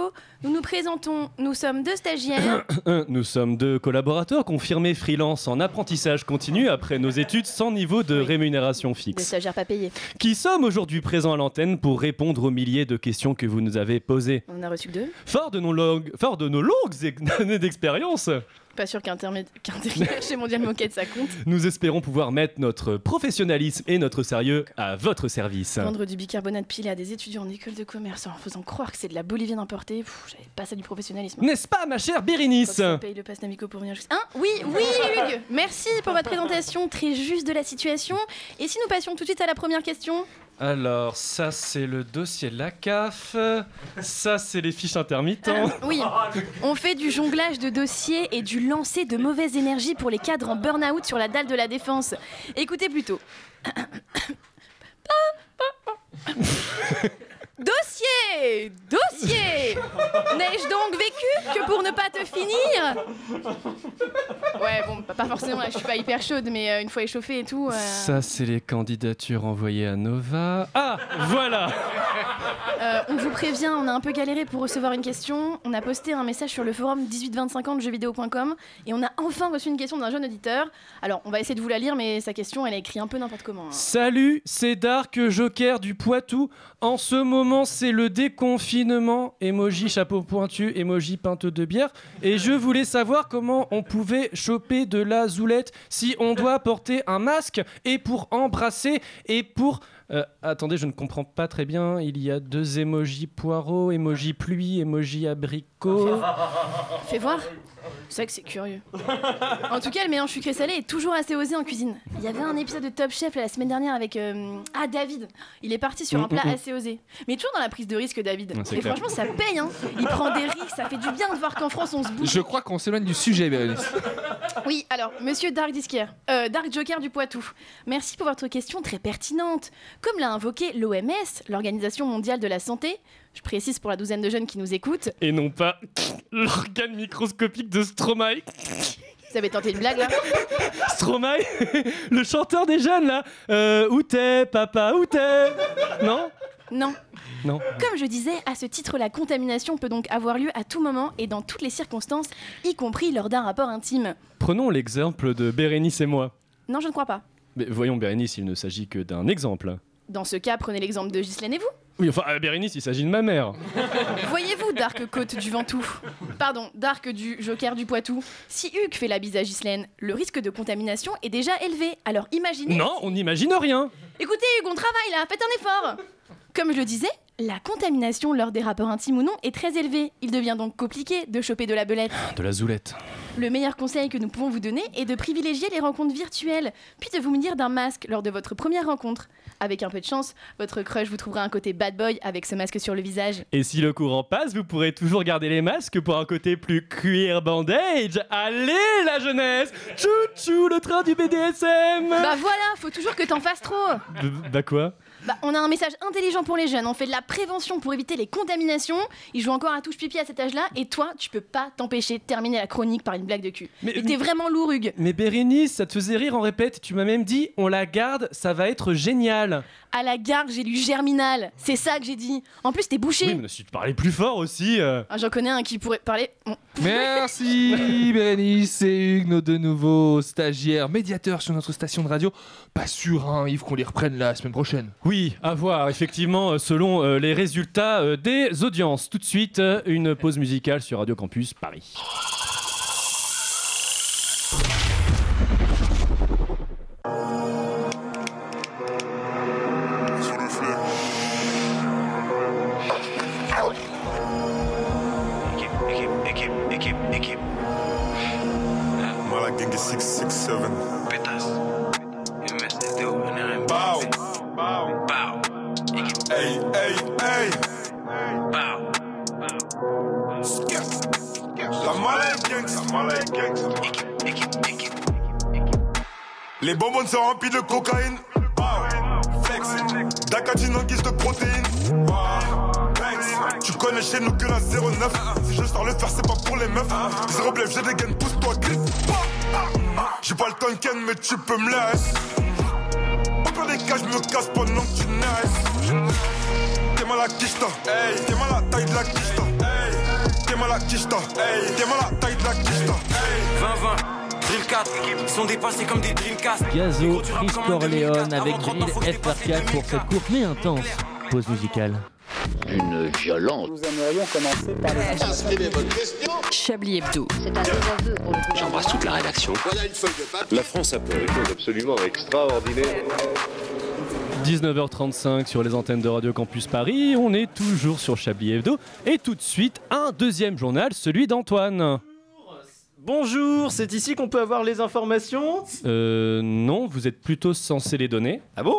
Nous nous présentons, nous sommes deux stagiaires. Nous sommes deux collaborateurs confirmés freelance en apprentissage continu après nos études sans niveau de rémunération fixe. stagiaires pas payés. Qui sommes aujourd'hui présents à l'antenne pour répondre aux milliers de questions que vous nous avez posées. On a reçu que deux. Fort de nos longues, fort de nos longues années d'expérience, Pas sûr qu'intermé- qu'intérimaire chez Mondial Moquette ça compte. nous espérons pouvoir mettre notre professionnalisme et notre sérieux à votre service. Vendre du bicarbonate pilé à des étudiants en école de commerce en faisant croire que c'est de la bolivienne importée, j'avais pas ça du professionnalisme. N'est-ce pas, ma chère Bérénice ça paye le pass Navico pour venir jusqu'à... Hein Oui, oui, Hugues Merci pour votre présentation très juste de la situation. Et si nous passions tout de suite à la première question? Alors, ça c'est le dossier de la CAF, ça c'est les fiches intermittents. Oui, on fait du jonglage de dossiers et du lancer de mauvaises énergies pour les cadres en burn-out sur la dalle de la défense. Écoutez plutôt. Dossier Dossier N'ai-je donc vécu que pour ne pas te finir? Ouais, bon, pas forcément, je suis pas hyper chaude, mais euh, une fois échauffée et tout... euh, Ça c'est les candidatures envoyées à Nova. Ah, voilà Euh, on vous prévient, on a un peu galéré pour recevoir une question. On a posté un message sur le forum 1825 de jeuxvideo.com et on a enfin reçu une question d'un jeune auditeur. Alors, on va essayer de vous la lire, mais sa question, elle est écrite un peu n'importe comment. hein. Salut, c'est Dark Joker du Poitou. En ce moment, c'est le déconfinement? Emoji chapeau pointu, emoji pinte de bière. Et je voulais savoir comment on pouvait choper de la zoulette si on doit porter un masque et pour embrasser et pour. Euh, attendez, je ne comprends pas très bien. Il y a deux emojis poireaux, emoji pluie, emoji abricot. Fais voir. C'est vrai que c'est curieux. En tout cas, le mélange sucré-salé est toujours assez osé en cuisine. Il y avait un épisode de Top Chef la semaine dernière avec euh, ah David. Il est parti sur un Mm, plat mm, mm. assez osé, mais toujours dans la prise de risque, David. Ouais, c'est Et clair. franchement, ça paye. Hein. Il prend des risques. Ça fait du bien de voir qu'en France, on se bouge. Je crois qu'on s'éloigne du sujet, Bérénice. Oui, alors, monsieur Dark euh, Dark Joker du Poitou, merci pour votre question très pertinente. Comme l'a invoqué l'OMS, l'Organisation mondiale de la santé, je précise pour la douzaine de jeunes qui nous écoutent, Et non pas l'organe microscopique de Stromae. vous avez tenté une blague là Stromae, le chanteur des jeunes là. Euh, où t'es, papa, où t'es Non Non. Non. Comme je disais, à ce titre, la contamination peut donc avoir lieu à tout moment et dans toutes les circonstances, y compris lors d'un rapport intime. Prenons l'exemple de Bérénice et moi. Non, je ne crois pas. Mais voyons Bérénice, il ne s'agit que d'un exemple. Dans ce cas, prenez l'exemple de Ghislaine et vous. Oui, enfin, euh, Bérénice, il s'agit de ma mère. Voyez-vous, Dark Côte du Ventoux Pardon, Dark du Joker du Poitou. Si Hugues fait la bise à Ghislaine, le risque de contamination est déjà élevé. Alors imaginez. Non, on n'imagine rien. Écoutez, Hugues, on travaille là, faites un effort Comme je le disais, la contamination lors des rapports intimes ou non est très élevée. Il devient donc compliqué de choper de la belette. De la zoulette. Le meilleur conseil que nous pouvons vous donner est de privilégier les rencontres virtuelles, puis de vous munir d'un masque lors de votre première rencontre. Avec un peu de chance, votre crush vous trouvera un côté bad boy avec ce masque sur le visage. Et si le courant passe, vous pourrez toujours garder les masques pour un côté plus queer bandage. Allez, la jeunesse Chou-chou, le train du BDSM Bah voilà, faut toujours que t'en fasses trop Bah quoi? Bah, on a un message intelligent pour les jeunes. On fait de la prévention pour éviter les contaminations. Ils jouent encore à touche pipi à cet âge-là. Et toi, tu peux pas t'empêcher de terminer la chronique par une blague de cul. Mais- t'es vraiment lourd, Hugues. Mais Bérénice, ça te faisait rire en répète. Tu m'as même dit, on la garde, ça va être génial. À la gare, j'ai lu Germinal. C'est ça que j'ai dit. En plus, t'es bouché. Oui, mais si tu parlais plus fort aussi. euh. Ah, J'en connais un qui pourrait parler. Bon. Merci Bérénice et Hugues, nos deux nouveaux stagiaires, médiateurs sur notre station de radio. Pas sûr, hein, Yves, qu'on les reprenne la semaine prochaine. Oui, à voir, effectivement, euh, selon euh, les résultats euh, des audiences. Tout de suite, une pause musicale sur Radio Campus Paris. Hey. T'es mal à quicheta, hey. T'es mal à taille de la hey. 20-20, Drill 4, ils sont dépassés comme des Dreamcast. Gazo, Chris Corleone avec Drill FR4 pour cette courte mais intense pause musicale. Une violence. Nous aimerions commencer par les Inscrivez votre question. Chablis Hebdo. C'est un désaveu pour le J'embrasse toute la rédaction. Voilà une feuille de papier. La France a fait des choses absolument extraordinaires. 19h35 sur les antennes de Radio Campus Paris, on est toujours sur Chablis Hebdo et tout de suite un deuxième journal, celui d'Antoine. Bonjour, c'est ici qu'on peut avoir les informations Euh non, vous êtes plutôt censé les donner. Ah bon?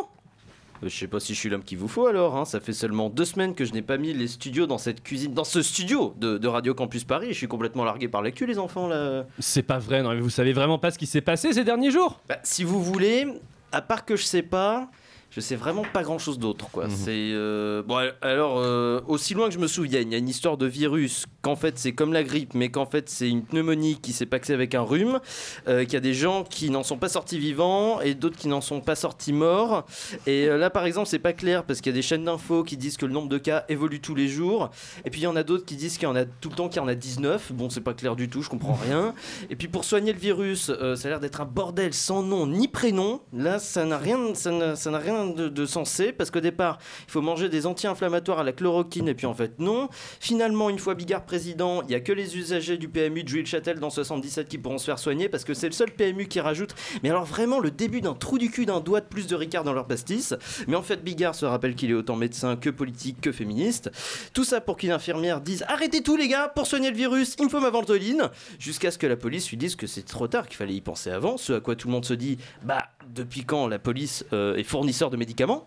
Euh, Je sais pas si je suis l'homme qu'il vous faut alors, hein. ça fait seulement deux semaines que je n'ai pas mis les studios dans cette cuisine, dans ce studio de, de Radio Campus Paris, je suis complètement largué par la queue les enfants là. C'est pas vrai, non, mais vous savez vraiment pas ce qui s'est passé ces derniers jours? Bah, si vous voulez, à part que je sais pas, je sais vraiment pas grand chose d'autre quoi. C'est euh, bon alors euh, aussi loin que je me souvienne, il y a une histoire de virus qu'en fait c'est comme la grippe, mais qu'en fait c'est une pneumonie qui s'est paxée avec un rhume, euh, qu'il y a des gens qui n'en sont pas sortis vivants et d'autres qui n'en sont pas sortis morts. Et euh, là par exemple c'est pas clair parce qu'il y a des chaînes d'infos qui disent que le nombre de cas évolue tous les jours, et puis il y en a d'autres qui disent qu'il y en a tout le temps qu'il y en a 19. Bon c'est pas clair du tout, je comprends rien. Et puis pour soigner le virus, ça a l'air d'être un bordel sans nom ni prénom. Là ça n'a rien, ça n'a n'a de, de sensé parce qu'au départ il faut manger des anti-inflammatoires à la chloroquine et puis en fait non. Finalement une fois Bigard président, il y a que les usagers du PMU de Jules-Châtel dans 77 qui pourront se faire soigner parce que c'est le seul PMU qui rajoute. Mais alors vraiment le début d'un trou du cul d'un doigt de plus de Ricard dans leur pastis. Mais en fait Bigard se rappelle qu'il est autant médecin que politique que féministe. Tout ça pour qu'une infirmière dise arrêtez tout les gars pour soigner le virus, il me faut ma ventoline jusqu'à ce que la police lui dise que c'est trop tard qu'il fallait y penser avant. Ce à quoi tout le monde se dit bah depuis quand la police euh, est fournisseur de médicaments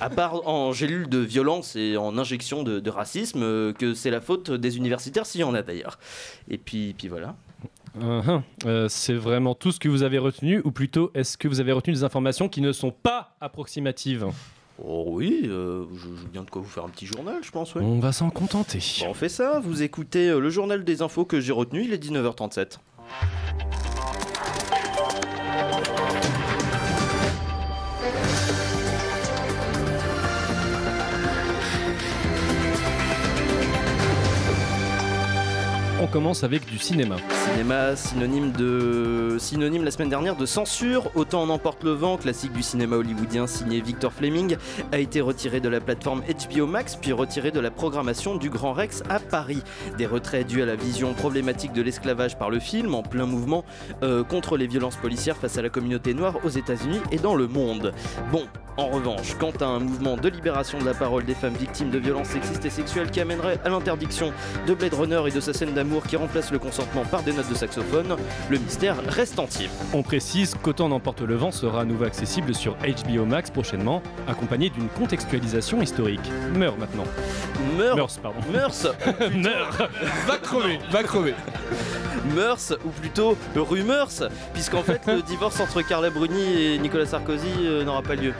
à part en gélules de violence et en injection de, de racisme, euh, que c'est la faute des universitaires, s'il y en a d'ailleurs. Et puis, puis voilà. Uh-huh. Euh, c'est vraiment tout ce que vous avez retenu, ou plutôt est-ce que vous avez retenu des informations qui ne sont pas approximatives? Oh oui, euh, je, je viens de quoi vous faire un petit journal, je pense. Ouais. On va s'en contenter. Bon, on fait ça, vous écoutez euh, le journal des infos que j'ai retenu, il est 19h37. On commence avec du cinéma. Cinéma synonyme de synonyme la semaine dernière de censure. Autant en emporte le vent, classique du cinéma hollywoodien signé Victor Fleming, a été retiré de la plateforme HBO Max puis retiré de la programmation du Grand Rex à Paris. Des retraits dus à la vision problématique de l'esclavage par le film, en plein mouvement euh, contre les violences policières face à la communauté noire aux États-Unis et dans le monde. Bon, en revanche, quant à un mouvement de libération de la parole des femmes victimes de violences sexistes et sexuelles qui amènerait à l'interdiction de Blade Runner et de sa scène d'amour qui remplace le consentement par des notes de saxophone, le mystère reste entier. On précise qu'Autant n'emporte le vent sera à nouveau accessible sur HBO Max prochainement, accompagné d'une contextualisation historique. Meurs maintenant. Meurs, Meurs, pardon. Meurs, Meurs. Va crever, va crever. Meurs, ou plutôt rumeurs, puisqu'en fait le divorce entre Carla Bruni et Nicolas Sarkozy euh, n'aura pas lieu.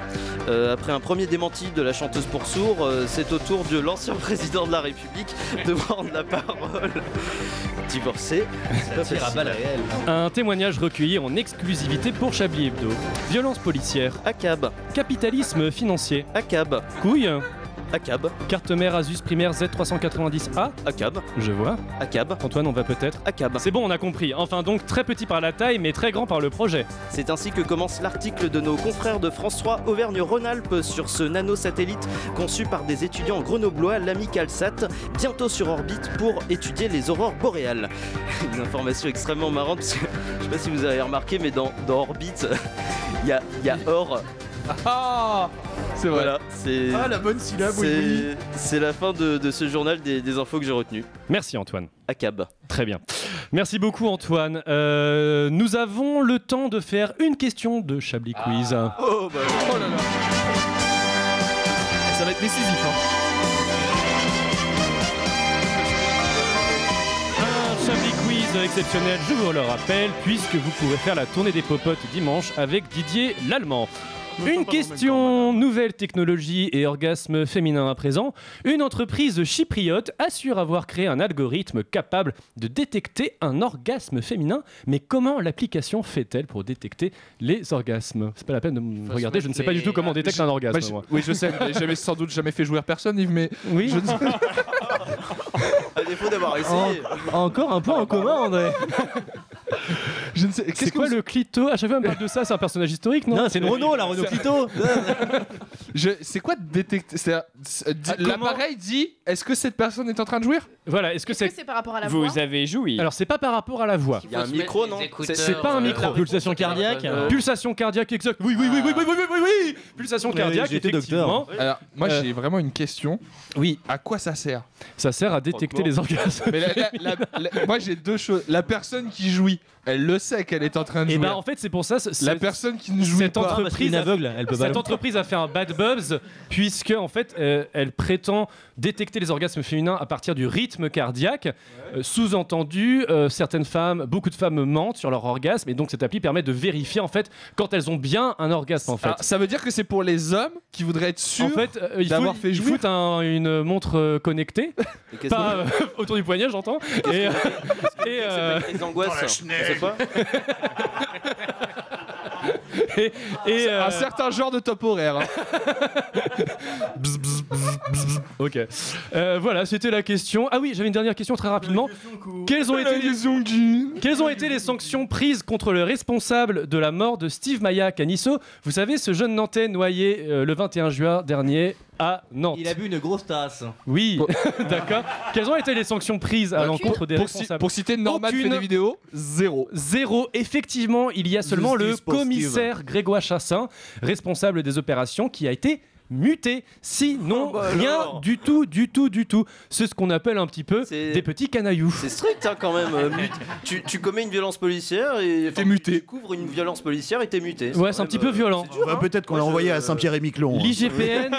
Euh, après un premier démenti de la chanteuse pour sourds, euh, c'est au tour de l'ancien président de la République de prendre la parole. Divorcé, c'est pas facile. Un témoignage recueilli en exclusivité pour Chablis Hebdo. Violence policière. ACAB. Capitalisme financier. ACAB. Couille. ACAB. Carte mère Asus primaire Z390A. ACAB. Je vois. ACAB. Antoine, on va peut-être. ACAB. C'est bon, on a compris. Enfin, donc très petit par la taille, mais très grand par le projet. C'est ainsi que commence l'article de nos confrères de France 3 Auvergne-Rhône-Alpes sur ce nanosatellite conçu par des étudiants grenoblois, l'Amical Sat, bientôt sur orbite pour étudier les aurores boréales. Une information extrêmement marrante parce que je sais pas si vous avez remarqué, mais dans, dans orbite, il y a, il y a or. Ah C'est vrai. Voilà, c'est. Ah, la bonne syllabe, oui, c'est- oui. C'est la fin de, de ce journal des, des infos que j'ai retenues. Merci Antoine. ACAB. Très bien. Merci beaucoup Antoine. Euh, nous avons le temps de faire une question de Chablis Quiz. Oh, bah, Oh là là. Ça va être décisif. hein. Un Chablis Quiz exceptionnel, je vous le rappelle, puisque vous pourrez faire la tournée des popotes dimanche avec Didier Lallemand. Une question, nouvelle technologie et orgasme féminin à présent. Une entreprise chypriote assure avoir créé un algorithme capable de détecter un orgasme féminin. Mais comment l'application fait-elle pour détecter les orgasmes? C'est pas la peine de me regarder, je ne sais pas du tout comment on détecte un orgasme. Bah, je- moi. oui, je sais, j'avais sans doute jamais fait jouer personne, Yves, mais. Oui. Je ne sais- À défaut d'avoir essayé. En- encore un point en commun, André. Je ne sais. C'est quoi le clito? À chaque fois, on me parle de ça, c'est un personnage historique, non? Non, c'est une Renault, la Renault Clito. Je- C'est quoi détecter c'est- c'est- dit- Ah, comment- L'appareil dit est-ce que cette personne est en train de jouir? Voilà, est-ce que Est-ce c'est. que c'est par rapport à la voix? avez joui. Alors, c'est pas par rapport à la voix. Il y a un micro, non? C'est pas un micro. Pulsation cardiaque. Euh, Pulsation cardiaque, exact. Oui, oui, oui, oui, oui, oui, oui, oui, oui. Pulsation cardiaque, été effectivement. Alors, moi Euh, j'ai vraiment une question. Oui, À quoi ça sert? Ça sert à détecter les orgasmes. Mais la- la- la- la- Moi j'ai deux choses. La personne qui jouit, elle le sait qu'elle est en train de Et jouir. bah, en fait, c'est pour ça. La personne qui ne jouit cette pas. Entreprise, a, aveugle, elle peut pas. cette entreprise a fait un bad buzz puisque en fait, euh, elle prétend détecter les orgasmes féminins à partir du rythme cardiaque. Euh, Sous-entendu, euh, certaines femmes, beaucoup de femmes mentent sur leur orgasme et donc cette appli permet de vérifier en fait quand elles ont bien un orgasme en fait. Ah, ça veut dire que c'est pour les hommes qui voudraient être sûrs En fait, euh, il faut, d'avoir fait il jouir. faut un- une montre euh, connectée, Et qu'est-ce pas euh, autour du poignet, j'entends. Et, euh, et, euh, les angoisses. pessoa? Et- et, euh, Un certain genre de top horaire. hein. Bzz, bzz, bzz, bzz. Ok. Euh, voilà, c'était la question. Ah oui, j'avais une dernière question très rapidement. Quelles ont, été les... Quelles ont été les sanctions prises contre le responsable de la mort de Steve Maya Canisso Vous savez, ce jeune Nantais noyé euh, le 21 juin dernier à Nantes. Il a bu une grosse tasse. Oui, d'accord. Quelles ont été les sanctions prises à l'encontre des Pour, ci- responsables pour citer Norman fait Aucune. des vidéos, zéro. Zéro. Effectivement, il y a seulement Justice le pour Grégoire Chassin, responsable des opérations, qui a été muté. Sinon, Oh, bah rien alors. du tout, du tout, du tout. C'est ce qu'on appelle un petit peu des petits canailloux. C'est strict hein, quand même. euh, tu, tu commets une violence policière et enfin, T'es muté. Tu couvres une violence policière et t'es muté. Ouais, c'est un petit peu euh, violent. dur, Bah, hein. Peut-être qu'on l'a envoyé à Saint-Pierre-et-Miquelon. hein. L'IGPN,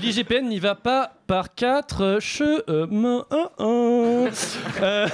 l'IGPN n'y va pas par quatre chemins. Euh,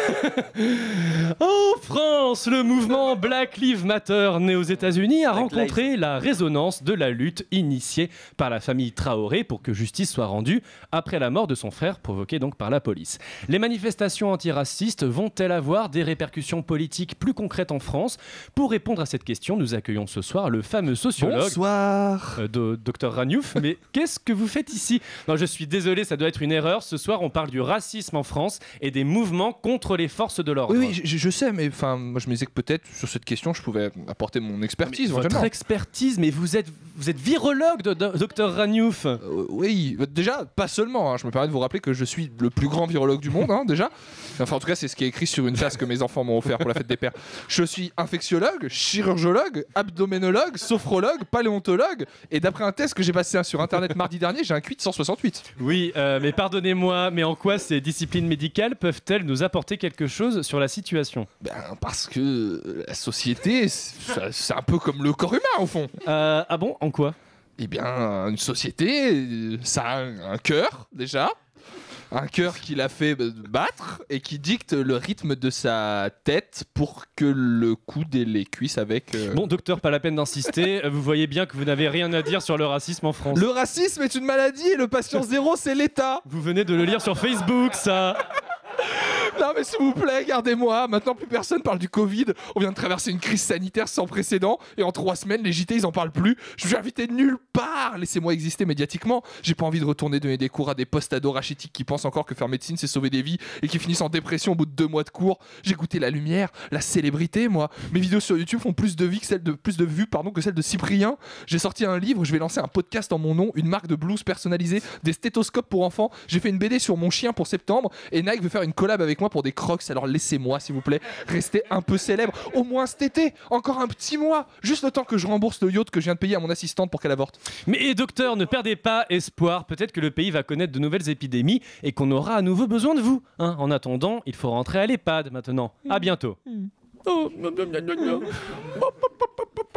en France, le mouvement Black Lives Matter, né aux États-Unis, a Black rencontré la résonance de la lutte initiée par la famille Traoré pour que justice soit rendue après la mort de son frère, provoquée donc par la police. Les manifestations antiracistes vont-elles avoir des répercussions politiques plus concrètes en France? Pour répondre à cette question, nous accueillons ce soir le fameux sociologue Bonsoir. euh, de Dr Raniouf. Mais qu'est-ce que vous faites ici? Non, je suis désolé, ça doit être une erreur. Ce soir, on parle du racisme en France et des mouvements contre les forces de l'ordre. Oui, oui, je, je sais, mais enfin, moi je me disais que peut-être sur cette question je pouvais apporter mon expertise. Votre éventuellement. expertise, mais vous êtes, vous êtes virologue, de, de- Dr Euh, oui, déjà, pas seulement. hein, je me permets de vous rappeler que je suis le plus grand virologue du monde, hein, déjà. Enfin, en tout cas, c'est ce qui est écrit sur une tasse que mes enfants m'ont offert pour la fête des pères. Je suis infectiologue, chirurgologue, abdoménologue, sophrologue, paléontologue. Et d'après un test que j'ai passé sur internet mardi dernier, j'ai un QI de 168. Oui, euh, mais pardonnez-moi, mais en quoi ces disciplines médicales peuvent-elles nous apporter quelque chose sur la situation? Ben, parce que la société, c'est c'est un peu comme le corps humain, au fond. Euh, Ah bon? En quoi? Eh bien, une société, euh, ça a un, un cœur, déjà. Un cœur qui l'a fait euh, battre et qui dicte le rythme de sa tête pour que le coude et les cuisses avec. euh, Bon, docteur, pas la peine d'insister. Vous voyez bien que vous n'avez rien à dire sur le racisme en France. Le racisme est une maladie et le patient zéro, c'est l'État. Vous venez de le lire sur Facebook, ça. Non, mais s'il vous plaît, gardez-moi. Maintenant, plus personne parle du Covid. On vient de traverser une crise sanitaire sans précédent. Et en trois semaines, les JT, ils en parlent plus. Je suis invité nulle part. Laissez-moi exister médiatiquement. J'ai pas envie de retourner donner des cours à des post-ados rachitiques qui pensent encore que faire médecine, c'est sauver des vies et qui finissent en dépression au bout de deux mois de cours. J'ai goûté la lumière, la célébrité, moi. Mes vidéos sur YouTube font plus de, vues que celles de, plus de vues pardon, que celles de Cyprien. J'ai sorti un livre. Je vais lancer un podcast en mon nom, une marque de blues personnalisée, des stéthoscopes pour enfants. J'ai fait une BD sur mon chien pour septembre. Et Nike veut faire une collab avec moi pour des crocs. Alors laissez-moi, s'il vous plaît, rester un peu célèbre. Au moins cet été, encore un petit mois. Juste le temps que je rembourse le yacht que je viens de payer à mon assistante pour qu'elle avorte. Mais docteur, ne perdez pas espoir. Peut-être que le pays va connaître de nouvelles épidémies et qu'on aura à nouveau besoin de vous. hein. en attendant, il faut rentrer à l'EHPAD maintenant. À bientôt. Oh,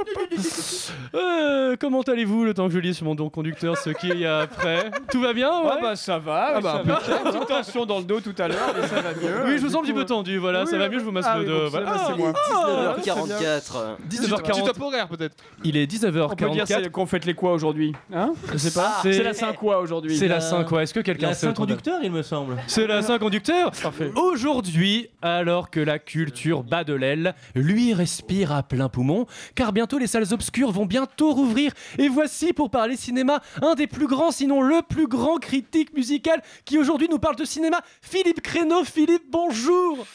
Euh, comment allez-vous le temps que je lise sur mon don conducteur ce qu'il y a après? Tout va bien ouais? Ah bah ça va, Ah bah, ça va. Petite tension dans le dos tout à l'heure, mais ça va mieux. Oui, je vous sens un petit peu tendu, voilà, ça va mieux, je vous masse ah le dos. voilà. Ah, 19h44. 19h40. Petit top horaire peut-être. Il est 19h44. On peut dire c'est- qu'on fête les quoi aujourd'hui Hein? Je sais pas. C'est- c'est la Saint quoi aujourd'hui C'est la Saint quoi Est-ce que quelqu'un La sait autour de- Saint-Conducteur, il me semble. C'est la Saint-Conducteur Aujourd'hui, alors que la culture bat de l'aile, lui respire à plein poumon, car bientôt les salles obscures vont bientôt rouvrir. Et voici, pour parler cinéma, un des plus grands, sinon le plus grand critique musical qui aujourd'hui nous parle de cinéma, Philippe Créneau. Philippe, bonjour.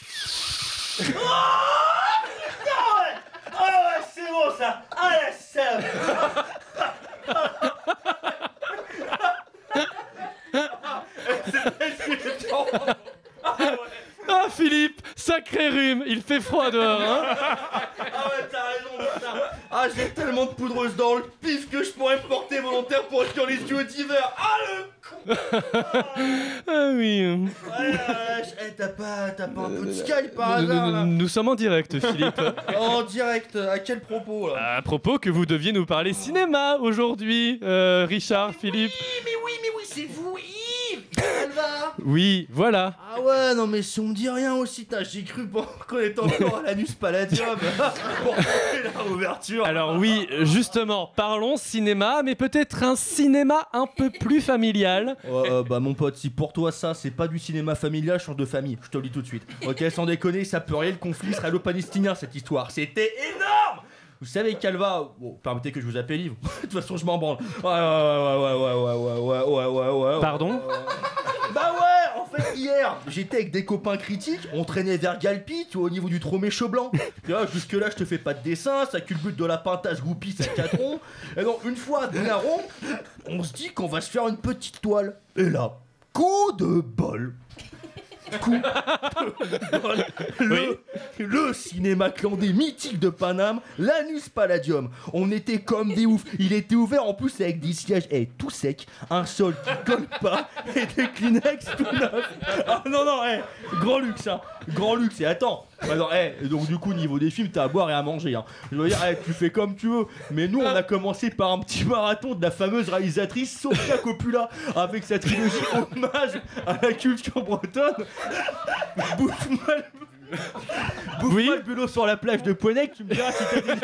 Ah ouais, c'est bon ça. Ah la sève Ah Philippe, sacré rhume, il fait froid dehors, hein Ah, j'ai tellement de poudreuse dans le pif que je pourrais me porter volontaire pour être dans les duos d'hiver Ah le con Ah oui. Ah Eh, t'as pas, t'as pas un peu de Skype par hasard là nous- sommes en direct, Philippe. En direct, à quel propos là À propos que vous deviez nous parler cinéma aujourd'hui, euh, Richard, Philippe. Mais oui, mais oui, c'est vous, Yves Elle va Oui, voilà. Ah ouais, non mais si on me dit rien aussi, t'as- j'ai cru qu'on était encore à l'anus palladium pour la ouverture. Alors oui, justement, parlons cinéma, mais peut-être un cinéma un peu plus familial. Euh, bah mon pote, si pour toi ça c'est pas du cinéma familial, change de famille, je te le dis tout de suite. Ok, sans déconner, ça peut rien le conflit israélo-palestinien cette histoire. C'était énorme Vous savez Calva, bon, permettez que je vous appelle Yves, de toute façon je m'en branle. Ouais, ouais, ouais, ouais, ouais, ouais, ouais, ouais, ouais, ouais, ouais. Pardon Bah ouais, en fait hier, j'étais avec des copains critiques, on traînait vers Galpi, tu vois, au niveau du tromé chaud blanc. Tu vois, jusque là je te fais pas de dessin, ça culbute de la pintage goupille, ça catron. Et donc une fois la ronde, on se dit qu'on va se faire une petite toile. Et là, coup de bol. Coup. Le, le cinéma clandé mythique de Paname, l'Anus Palladium. On était comme des oufs. Il était ouvert en plus avec des sièges eh, tout secs, un sol qui colle pas et des Kleenex tout neufs. Ah non, non, eh, grand luxe, hein. Grand luxe. Et attends, alors, eh, et donc du coup, niveau des films, t'as à boire et à manger. Hein. Je veux dire, eh, tu fais comme tu veux. Mais nous, on a commencé par un petit marathon de la fameuse réalisatrice Sofia Coppola avec sa trilogie hommage à la culture bretonne. Bouffe-moi le... Bouffe-moi le bulot sur la plage de Ponec, tu me diras si t'as des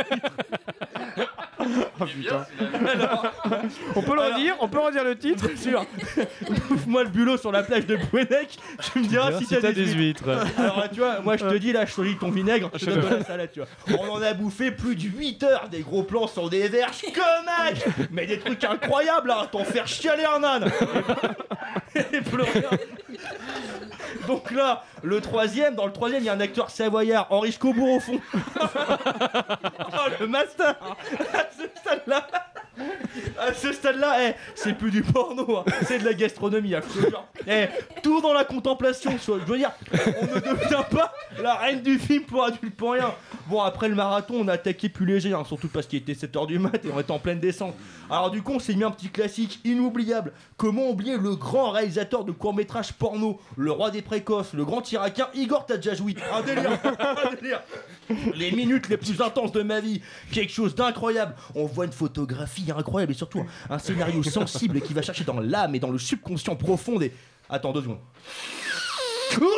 Oh putain. on peut le redire On peut redire le titre sûr. Bouffe-moi le bulot sur la plage de Pouenec, tu me diras si t'as des, huîtres. Alors là, tu vois, moi je te dis là, je choisis ton vinaigre, je te donne de la salade, tu vois. On en a bouffé plus de 8 heures, des gros plans sur des verges comme mais des trucs incroyables, là, t'en faire chialer un âne et pleurer. Donc là, le troisième, dans le troisième, il y a un acteur savoyard, Henri Scobourg au fond. oh, le master nada. À ce stade-là, eh, c'est plus du porno, hein, c'est de la gastronomie, hein, tout dans la contemplation, je veux dire, on ne devient pas la reine du film pour adultes pour rien. Bon, après le marathon, on a attaqué plus léger, hein, surtout parce qu'il était 7h du mat et on était en pleine descente. Alors du coup, on s'est mis un petit classique inoubliable. Comment oublier le grand réalisateur de court-métrage porno, le roi des précoces, le grand iraquien Igor Tadjajoui. Un délire, un délire. Les minutes les plus intenses de ma vie, quelque chose d'incroyable. On voit une photographie incroyable et surtout un scénario sensible qui va chercher dans l'âme et dans le subconscient profond des... Attends deux secondes. Putain,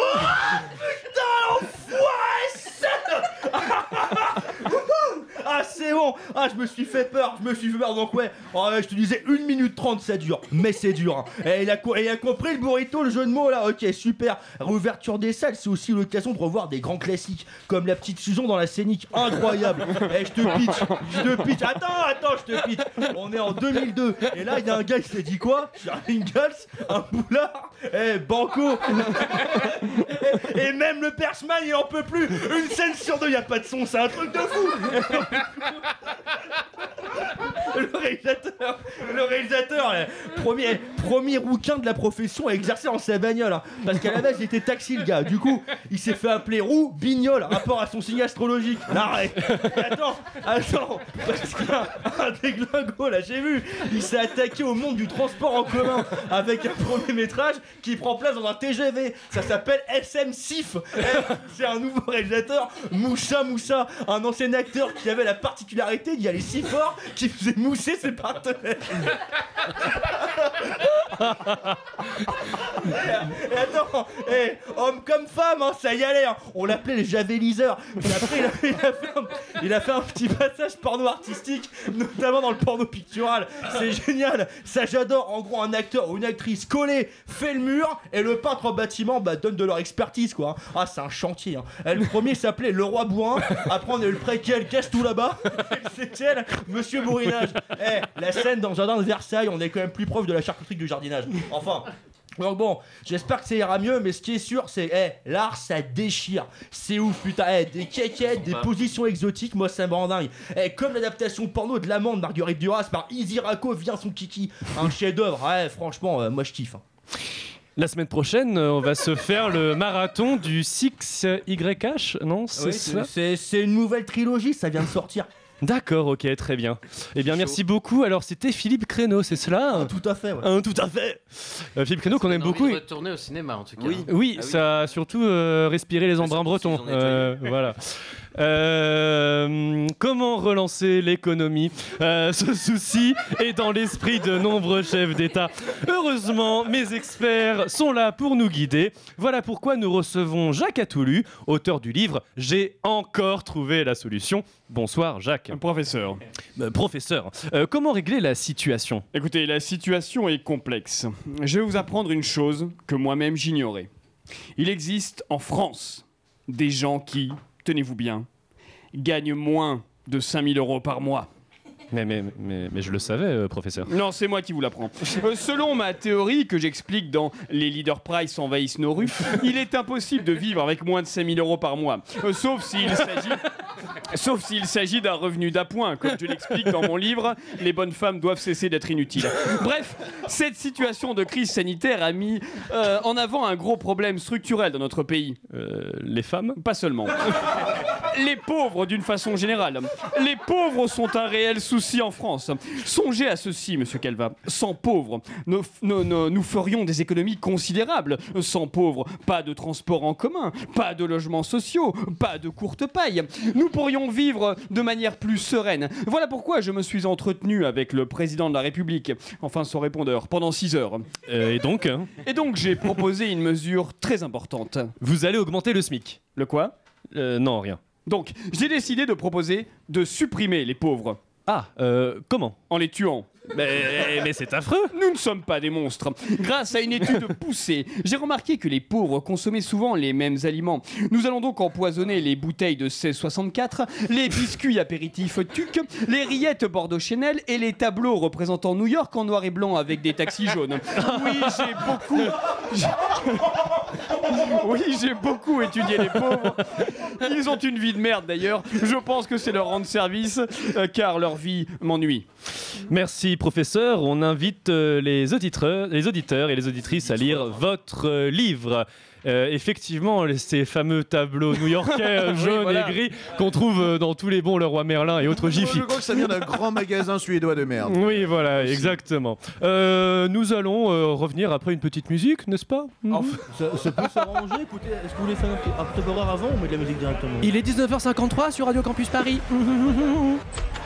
Ah c'est bon. Ah je me suis fait peur, je me suis fait peur. Donc ouais. Oh, je te disais 1 minute 30 ça dure Mais c'est dur hein. Et il a, co- et il a compris le burrito, le jeu de mots là. Ok super. Réouverture des salles c'est aussi l'occasion de revoir des grands classiques Comme la petite Susan dans la scénique Incroyable. Et je te pitch Je te pitch. Attends attends je te pitch. On est en 2002 Et là il y a un gars qui s'est dit quoi? Charlie Ingalls Un boulard. Eh Banco. Et même le persman il en peut plus. Une scène sur deux, y a pas de son, c'est un truc de fou Le réalisateur, le réalisateur, premier, premier rouquin de la profession à exercer en sa bagnole. hein. parce qu'à la base, il était taxi, le gars. Du coup, il s'est fait appeler roux, bignol, rapport à son signe astrologique. Arrête. Attends, attends, parce qu'un un déglingo, là, j'ai vu, il s'est attaqué au monde du transport en commun avec un premier métrage qui prend place dans un TGV. Ça s'appelle SM Sif. C'est un nouveau réalisateur, Moussa Moussa, un ancien acteur qui avait la particularité, il y allait si fort qu'il faisait mousser ses partenaires. Attends, eh, homme comme femme, hein, ça y allait. hein. On l'appelait les javeliseurs. Après, il a, fait un, petit passage porno artistique, notamment dans le porno pictural. C'est génial. Ça, j'adore. En gros, un acteur ou une actrice collé fait le mur et le peintre en bâtiment bah, donne de leur expertise, quoi. Ah, c'est un chantier. hein. Le premier s'appelait Le Roi Bouin. Après, on a eu le préquel Casse tout là-bas? Et le Monsieur Bourrinage. Eh, la scène dans le jardin de Versailles, on est quand même plus proche de la charcuterie du jardinage. Enfin. Donc bon, j'espère que ça ira mieux, mais ce qui est sûr, c'est eh, l'art ça déchire. C'est ouf, putain. Eh, des quéquettes, des positions exotiques, moi ça me rend dingue. Eh, comme l'adaptation porno de l'amande Marguerite Duras par Izzy Rako vient son kiki. Un chef-d'œuvre, ouais, franchement, euh, moi je kiffe. hein. La semaine prochaine, euh, on va se faire le marathon du 6YH, non C'est Oui, ça? c'est c'est une nouvelle trilogie, ça vient de sortir. D'accord, ok, très bien. Eh bien, merci beaucoup. Alors, c'était Philippe Créneau, c'est cela Tout à fait, ouais. Un tout à fait. Euh, Philippe Créneau qu'on aime beaucoup. de retourner au cinéma en tout cas. Oui, ça a surtout euh, respiré les embruns bretons. Euh, voilà. Euh, comment relancer l'économie? Euh, Ce souci est dans l'esprit de nombreux chefs d'État. Heureusement, mes experts sont là pour nous guider. Voilà pourquoi nous recevons Jacques Atoulu, auteur du livre J'ai encore trouvé la solution. Bonsoir Jacques. Professeur. Euh, professeur, comment régler la situation? Écoutez, la situation est complexe. Je vais vous apprendre une chose que moi-même j'ignorais. Il existe en France des gens qui, tenez-vous bien, gagnent moins de 5000 euros par mois. Mais, mais, mais, mais je le savais, euh, professeur. Non, c'est moi qui vous l'apprends. Euh, selon ma théorie que j'explique dans Les leaders price envahissent nos rues, il est impossible de vivre avec moins de 5000 euros par mois. Euh, sauf s'il s'agit. Sauf s'il s'agit d'un revenu d'appoint. Comme je l'explique dans mon livre, les bonnes femmes doivent cesser d'être inutiles. Bref, cette situation de crise sanitaire a mis en avant un gros problème structurel dans notre pays. Les femmes? Pas seulement. Les pauvres d'une façon générale. Les pauvres sont un réel souci en France. Songez à ceci, monsieur Calva. Sans pauvres, nous, nous- nous- nous ferions des économies considérables. Sans pauvres, pas de transport en commun, pas de logements sociaux, pas de courte paille. Nous pourrions vivre de manière plus sereine. Voilà pourquoi je me suis entretenu avec le président de la République, enfin son répondeur, pendant 6 heures. Euh, et donc hein Et donc j'ai proposé une mesure très importante. Vous allez augmenter le SMIC Le quoi? Euh, Non, rien. Donc, j'ai décidé de proposer de supprimer les pauvres. Ah, euh, comment? En les tuant. Mais, mais c'est affreux Nous ne sommes pas des monstres. Grâce à une étude poussée, j'ai remarqué que les pauvres consommaient souvent les mêmes aliments. Nous allons donc empoisonner les bouteilles de 1664, les biscuits apéritifs Tuc, les rillettes Bordeaux Chanel et les tableaux représentant New York en noir et blanc avec des taxis jaunes. Oui, j'ai beaucoup... Oui, j'ai beaucoup étudié les pauvres. Ils ont une vie de merde d'ailleurs. Je pense que c'est leur rendre service euh, car leur vie m'ennuie. Merci professeur. On invite euh, les, auditeurs, les auditeurs et les auditrices à lire votre euh, livre. Euh, effectivement, ces fameux tableaux new-yorkais Oui, jaunes voilà. et gris qu'on trouve euh, dans tous les bons Leroy Merlin et autres Jiffy. Je crois que ça vient d'un grand magasin suédois de merde. Oui, voilà, exactement. Euh, nous allons euh, revenir après une petite musique, n'est-ce pas? Mhm. Ça, ça peut s'arranger, écoutez, est-ce que vous voulez faire un petit un petit horaire avant ou on met de la musique directement? Il est 19h53 sur Radio Campus Paris.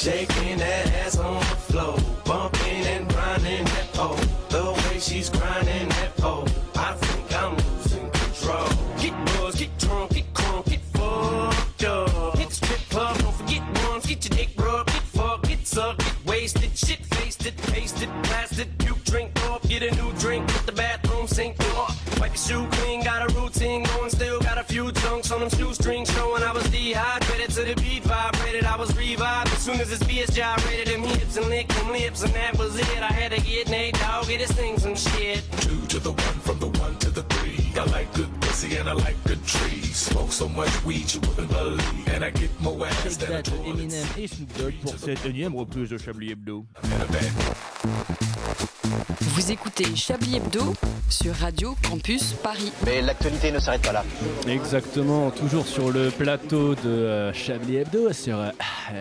shaking that ass on the floor, bumping and grinding that pole. The way she's grinding that pole, I think I'm losing control. Get buzzed, get drunk, get crunk, get fucked up. Hit the strip club, don't forget once, get your dick rubbed, get fucked, get sucked, get wasted, shit faced it, pasted, blasted, puke, drink off, get a new drink, Wipe your shoe clean, got a routine going, still got a few chunks on them shoestrings showing I was dehydrated to the beat vibrated. I was revived as soon as this bitch gyrated them hips and licked them lips, and that was it. I had to get Nate Dogg, get his thing some shit. Two to the one, from the one to the three. I like good pussy and I like good trees. Smoke so much weed you wouldn't believe. And I get more ass than a toilet. Eminem et Snoop Dogg pour cette énième reprise de Chablis Hebdo. Vous écoutez Chablis Hebdo sur Radio Campus Paris. Mais l'actualité ne s'arrête pas là. Exactement, toujours sur le plateau de euh, Chablis Hebdo sur euh,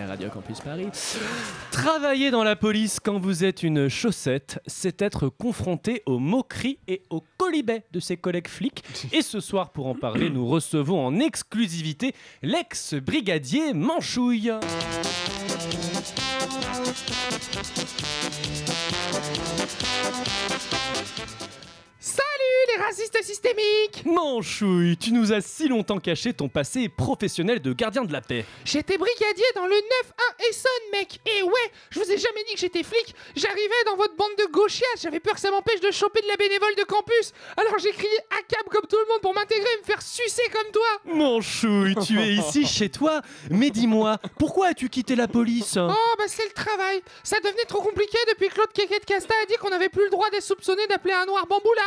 Radio Campus Paris. Travailler dans la police quand vous êtes une chaussette, c'est être confronté aux moqueries et aux colibets de ses collègues flics. Et ce soir, pour en parler, nous recevons en exclusivité l'ex-brigadier Manchouille. Racistes systémiques Manchouille, tu nous as si longtemps caché ton passé professionnel de gardien de la paix. J'étais brigadier dans le 9-1 Essonne, mec. Et ouais, je vous ai jamais dit que j'étais flic. J'arrivais dans votre bande de gauchias, j'avais peur que ça m'empêche de choper de la bénévole de campus. Alors j'ai crié à cap comme tout le monde pour m'intégrer et me faire sucer comme toi. Manchouille, tu es ici chez toi, mais dis-moi, pourquoi as-tu quitté la police? Oh bah c'est le travail. Ça devenait trop compliqué depuis que Claude Kéké de Casta a dit qu'on n'avait plus le droit d'être soupçonné d'appeler un noir bamboula.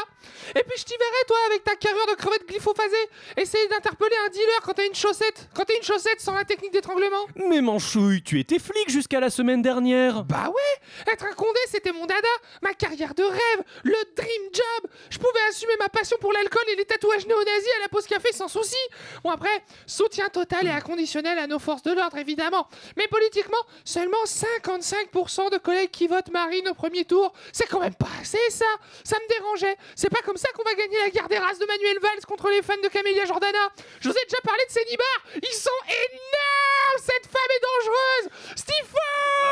Et puis je t'y verrai toi avec ta carrure de crevette glyphophasée Essayer d'interpeller un dealer quand t'as une chaussette. Quand t'as une chaussette sans la technique d'étranglement. Mais Manchouille, tu étais flic jusqu'à la semaine dernière. Bah ouais Être un condé, c'était mon dada Ma carrière de rêve Le dream job. Je pouvais assumer ma passion pour l'alcool et les tatouages néo-nazis à la pause café sans souci. Bon après, soutien total et inconditionnel à nos forces de l'ordre évidemment. Mais politiquement, seulement 55% de collègues qui votent Marine au premier tour C'est quand même pas assez ça. Ça me dérangeait. C'est pas comme ça qu'on va gagner la guerre des races de Manuel Valls contre les fans de Camélia Jordana Je vous ai déjà parlé de ces nibards Ils sont énormes Cette femme est dangereuse Stifo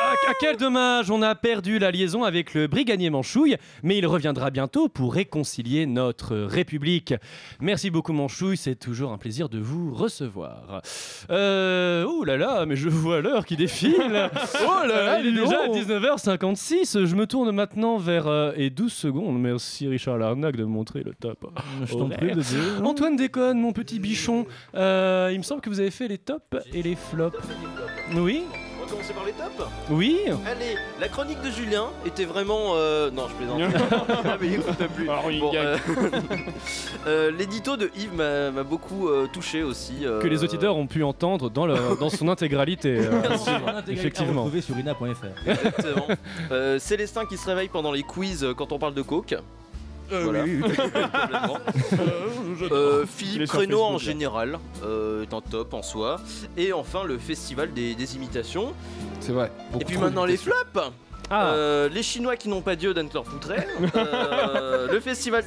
Ah, ah, quel dommage, on a perdu la liaison avec le brigadier Manchouille, mais il reviendra bientôt pour réconcilier notre République. Merci beaucoup Manchouille, c'est toujours un plaisir de vous recevoir. Euh, oh là là, mais je vois l'heure qui défile. oh là là, il est déjà donc. 19h56. Je me tourne maintenant vers euh, et 12 secondes. Merci Richard Larnac de me montrer le top. Je t'en prie, bébé. Antoine déconne, mon petit bichon. Euh, il me semble que vous avez fait les tops et les flops. Oui. On va commencer par les tops Oui. Allez, la chronique de Julien était vraiment. euh, Non, je plaisante. Ah, mais il écoute plus. Bon, euh, euh, L'édito de Yves m'a m'a beaucoup euh, touché aussi. euh, que les auditeurs ont pu entendre dans, leur- dans son intégralité. euh, effectivement. Retrouvé sur ina.fr. Exactement. Euh, Célestin qui se réveille pendant les quiz euh, quand on parle de coke. Voilà. Complètement. Euh, est Philippe Reynaud en général euh, est un top en soi. Et enfin le festival des, des imitations. C'est vrai. Et puis maintenant les flops Ah. Euh, les Chinois qui n'ont pas Dieu d'Antler Poutret. Euh, le festival.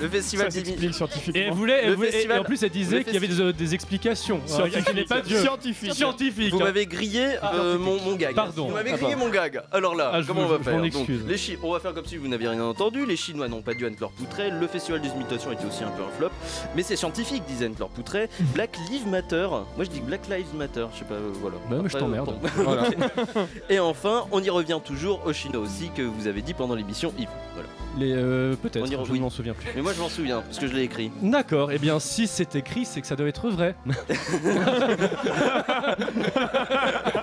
Le festival Ça s'explique scientifiquement. Et, elle voulait, elle Le voulait- et- festival- et en plus, elle disait qu'il y avait des, euh, des explications. Alors, Scientifique. qu'il n'est pas Dieu. Scientifique. Scientifique. Vous hein. m'avez grillé euh, mon, mon gag. Pardon. Vous m'avez Ah, grillé pardon. mon gag. Alors là, Ah, je comment vous- on va je m'en faire Donc, excuse. les Chi- On va faire comme si vous n'aviez rien entendu. Les Chinois n'ont pas dû Antler Poutret. Le festival des imitations était aussi un peu un flop. Mais c'est scientifique, disait Antler Poutret. Black Lives Matter. Moi je dis Black Lives Matter. Je sais pas, euh, voilà. Bah, mais je Après, t'emmerde. bon. Voilà. Et enfin, on y revient toujours aux Chinois aussi que vous avez dit pendant l'émission Yves. Voilà. Les, euh, Peut-être, On y je ne m'en souviens plus. Mais moi je m'en souviens parce que je l'ai écrit. D'accord, et bien si c'est écrit, c'est que ça doit être vrai.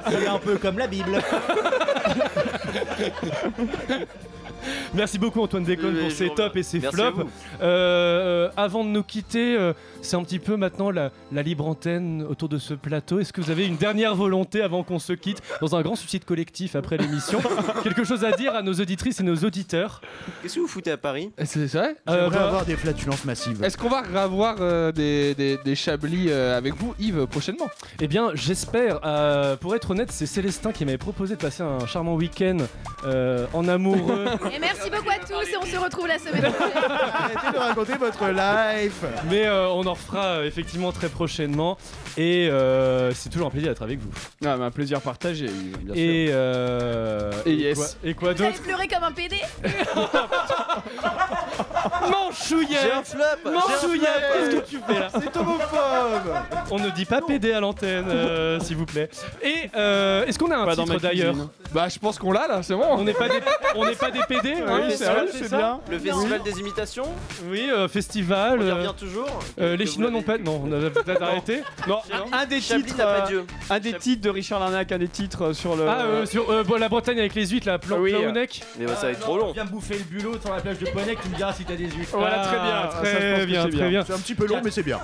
C'est un peu comme la Bible. Merci beaucoup Antoine Déconne pour ses tops et ses Merci flops. vous. Euh, avant de nous quitter, euh, c'est un petit peu maintenant la, la libre antenne autour de ce plateau. Est-ce que vous avez une dernière volonté avant qu'on se quitte dans un grand suicide collectif après l'émission? Quelque chose à dire à nos auditrices et nos auditeurs? Qu'est-ce que vous foutez à Paris? C'est vrai Euh, J'aimerais bah, avoir des flatulences massives. Est-ce qu'on va revoir euh, des, des, des Chablis euh, avec vous, Yves, prochainement? Eh bien, j'espère. euh, pour être honnête, c'est Célestin qui m'avait proposé de passer un charmant week-end euh, en amoureux. Et merci beaucoup à tous et on se retrouve la semaine prochaine. Arrêtez de raconter votre life. Mais euh, on en refera euh, effectivement très prochainement. Et euh, c'est toujours un plaisir d'être avec vous. Ah, mais un plaisir partagé, bien sûr. Et, euh, Et yes. quoi, et quoi Vous allez d'autre pleurer comme un PD Manchouillet J'ai un flop Manchouillet. Qu'est-ce que tu fais là C'est homophobe. On ne dit pas PD à l'antenne, euh, s'il vous plaît. Et euh, est-ce qu'on a un Pas dans titre ma d'ailleurs cuisine. Bah, je pense qu'on l'a là, c'est bon. On n'est pas des, on n'est pas des PD Oui, hein, c'est vrai, c'est c'est ça bien. Le festival des imitations Oui, euh, festival. On y euh, revient toujours euh, les Chinois n'ont pas. Non, on a peut-être arrêté. Non, un des Chablis titres, n'a pas euh, Dieu. un des titres de Richard Larnac, un des titres sur le. Ah, euh, sur euh, bon, la Bretagne avec les huîtres, la plan Oui, euh, Plaounec. Mais bah, ça va être trop long. Viens me bouffer le bulot sur la plage de Poney, tu me diras si Voilà, très bien. Ah, Ça, je pense Très que bien, c'est très bien. C'est un petit peu long, mais c'est bien.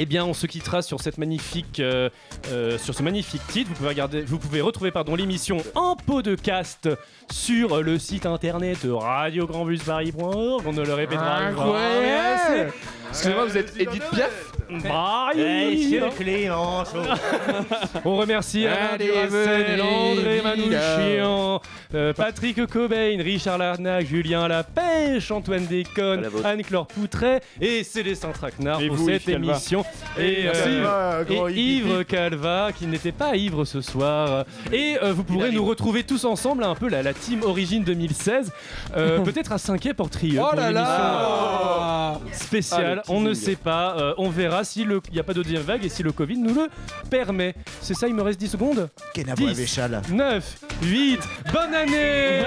Eh bien, on se quittera sur cette magnifique, euh, euh, sur ce magnifique titre. Vous pouvez regarder, vous pouvez retrouver pardon l'émission en podcast sur le site internet radiograndbusparis.org. On ne le répétera jamais assez. Excusez-moi, vous êtes Edith Piaf. Clémenceau. On remercie Alain Allez, Duracell, venez, André. Manouchian, euh, Patrick Cobain, Richard Larnac, Julien Lapêche, Antoine Déconne, Anne-Claire Poutret et Célestin Traquenard Et pour vous, cette Yves Calva. émission. Et Calva, euh, grand et. Yves Calva, qui n'était pas ivre ce soir. Et euh, vous pourrez nous retrouver tous ensemble, un peu la, la team Origine 2016, euh, peut-être à 5 pour Trieux. Oh là là Ah, le on ne sait pas, euh, on verra si il n'y a pas de deuxième vague et si le Covid nous le permet. C'est ça, il me reste 10 secondes Kenavo 10, Avéchal. 9, 8, bonne année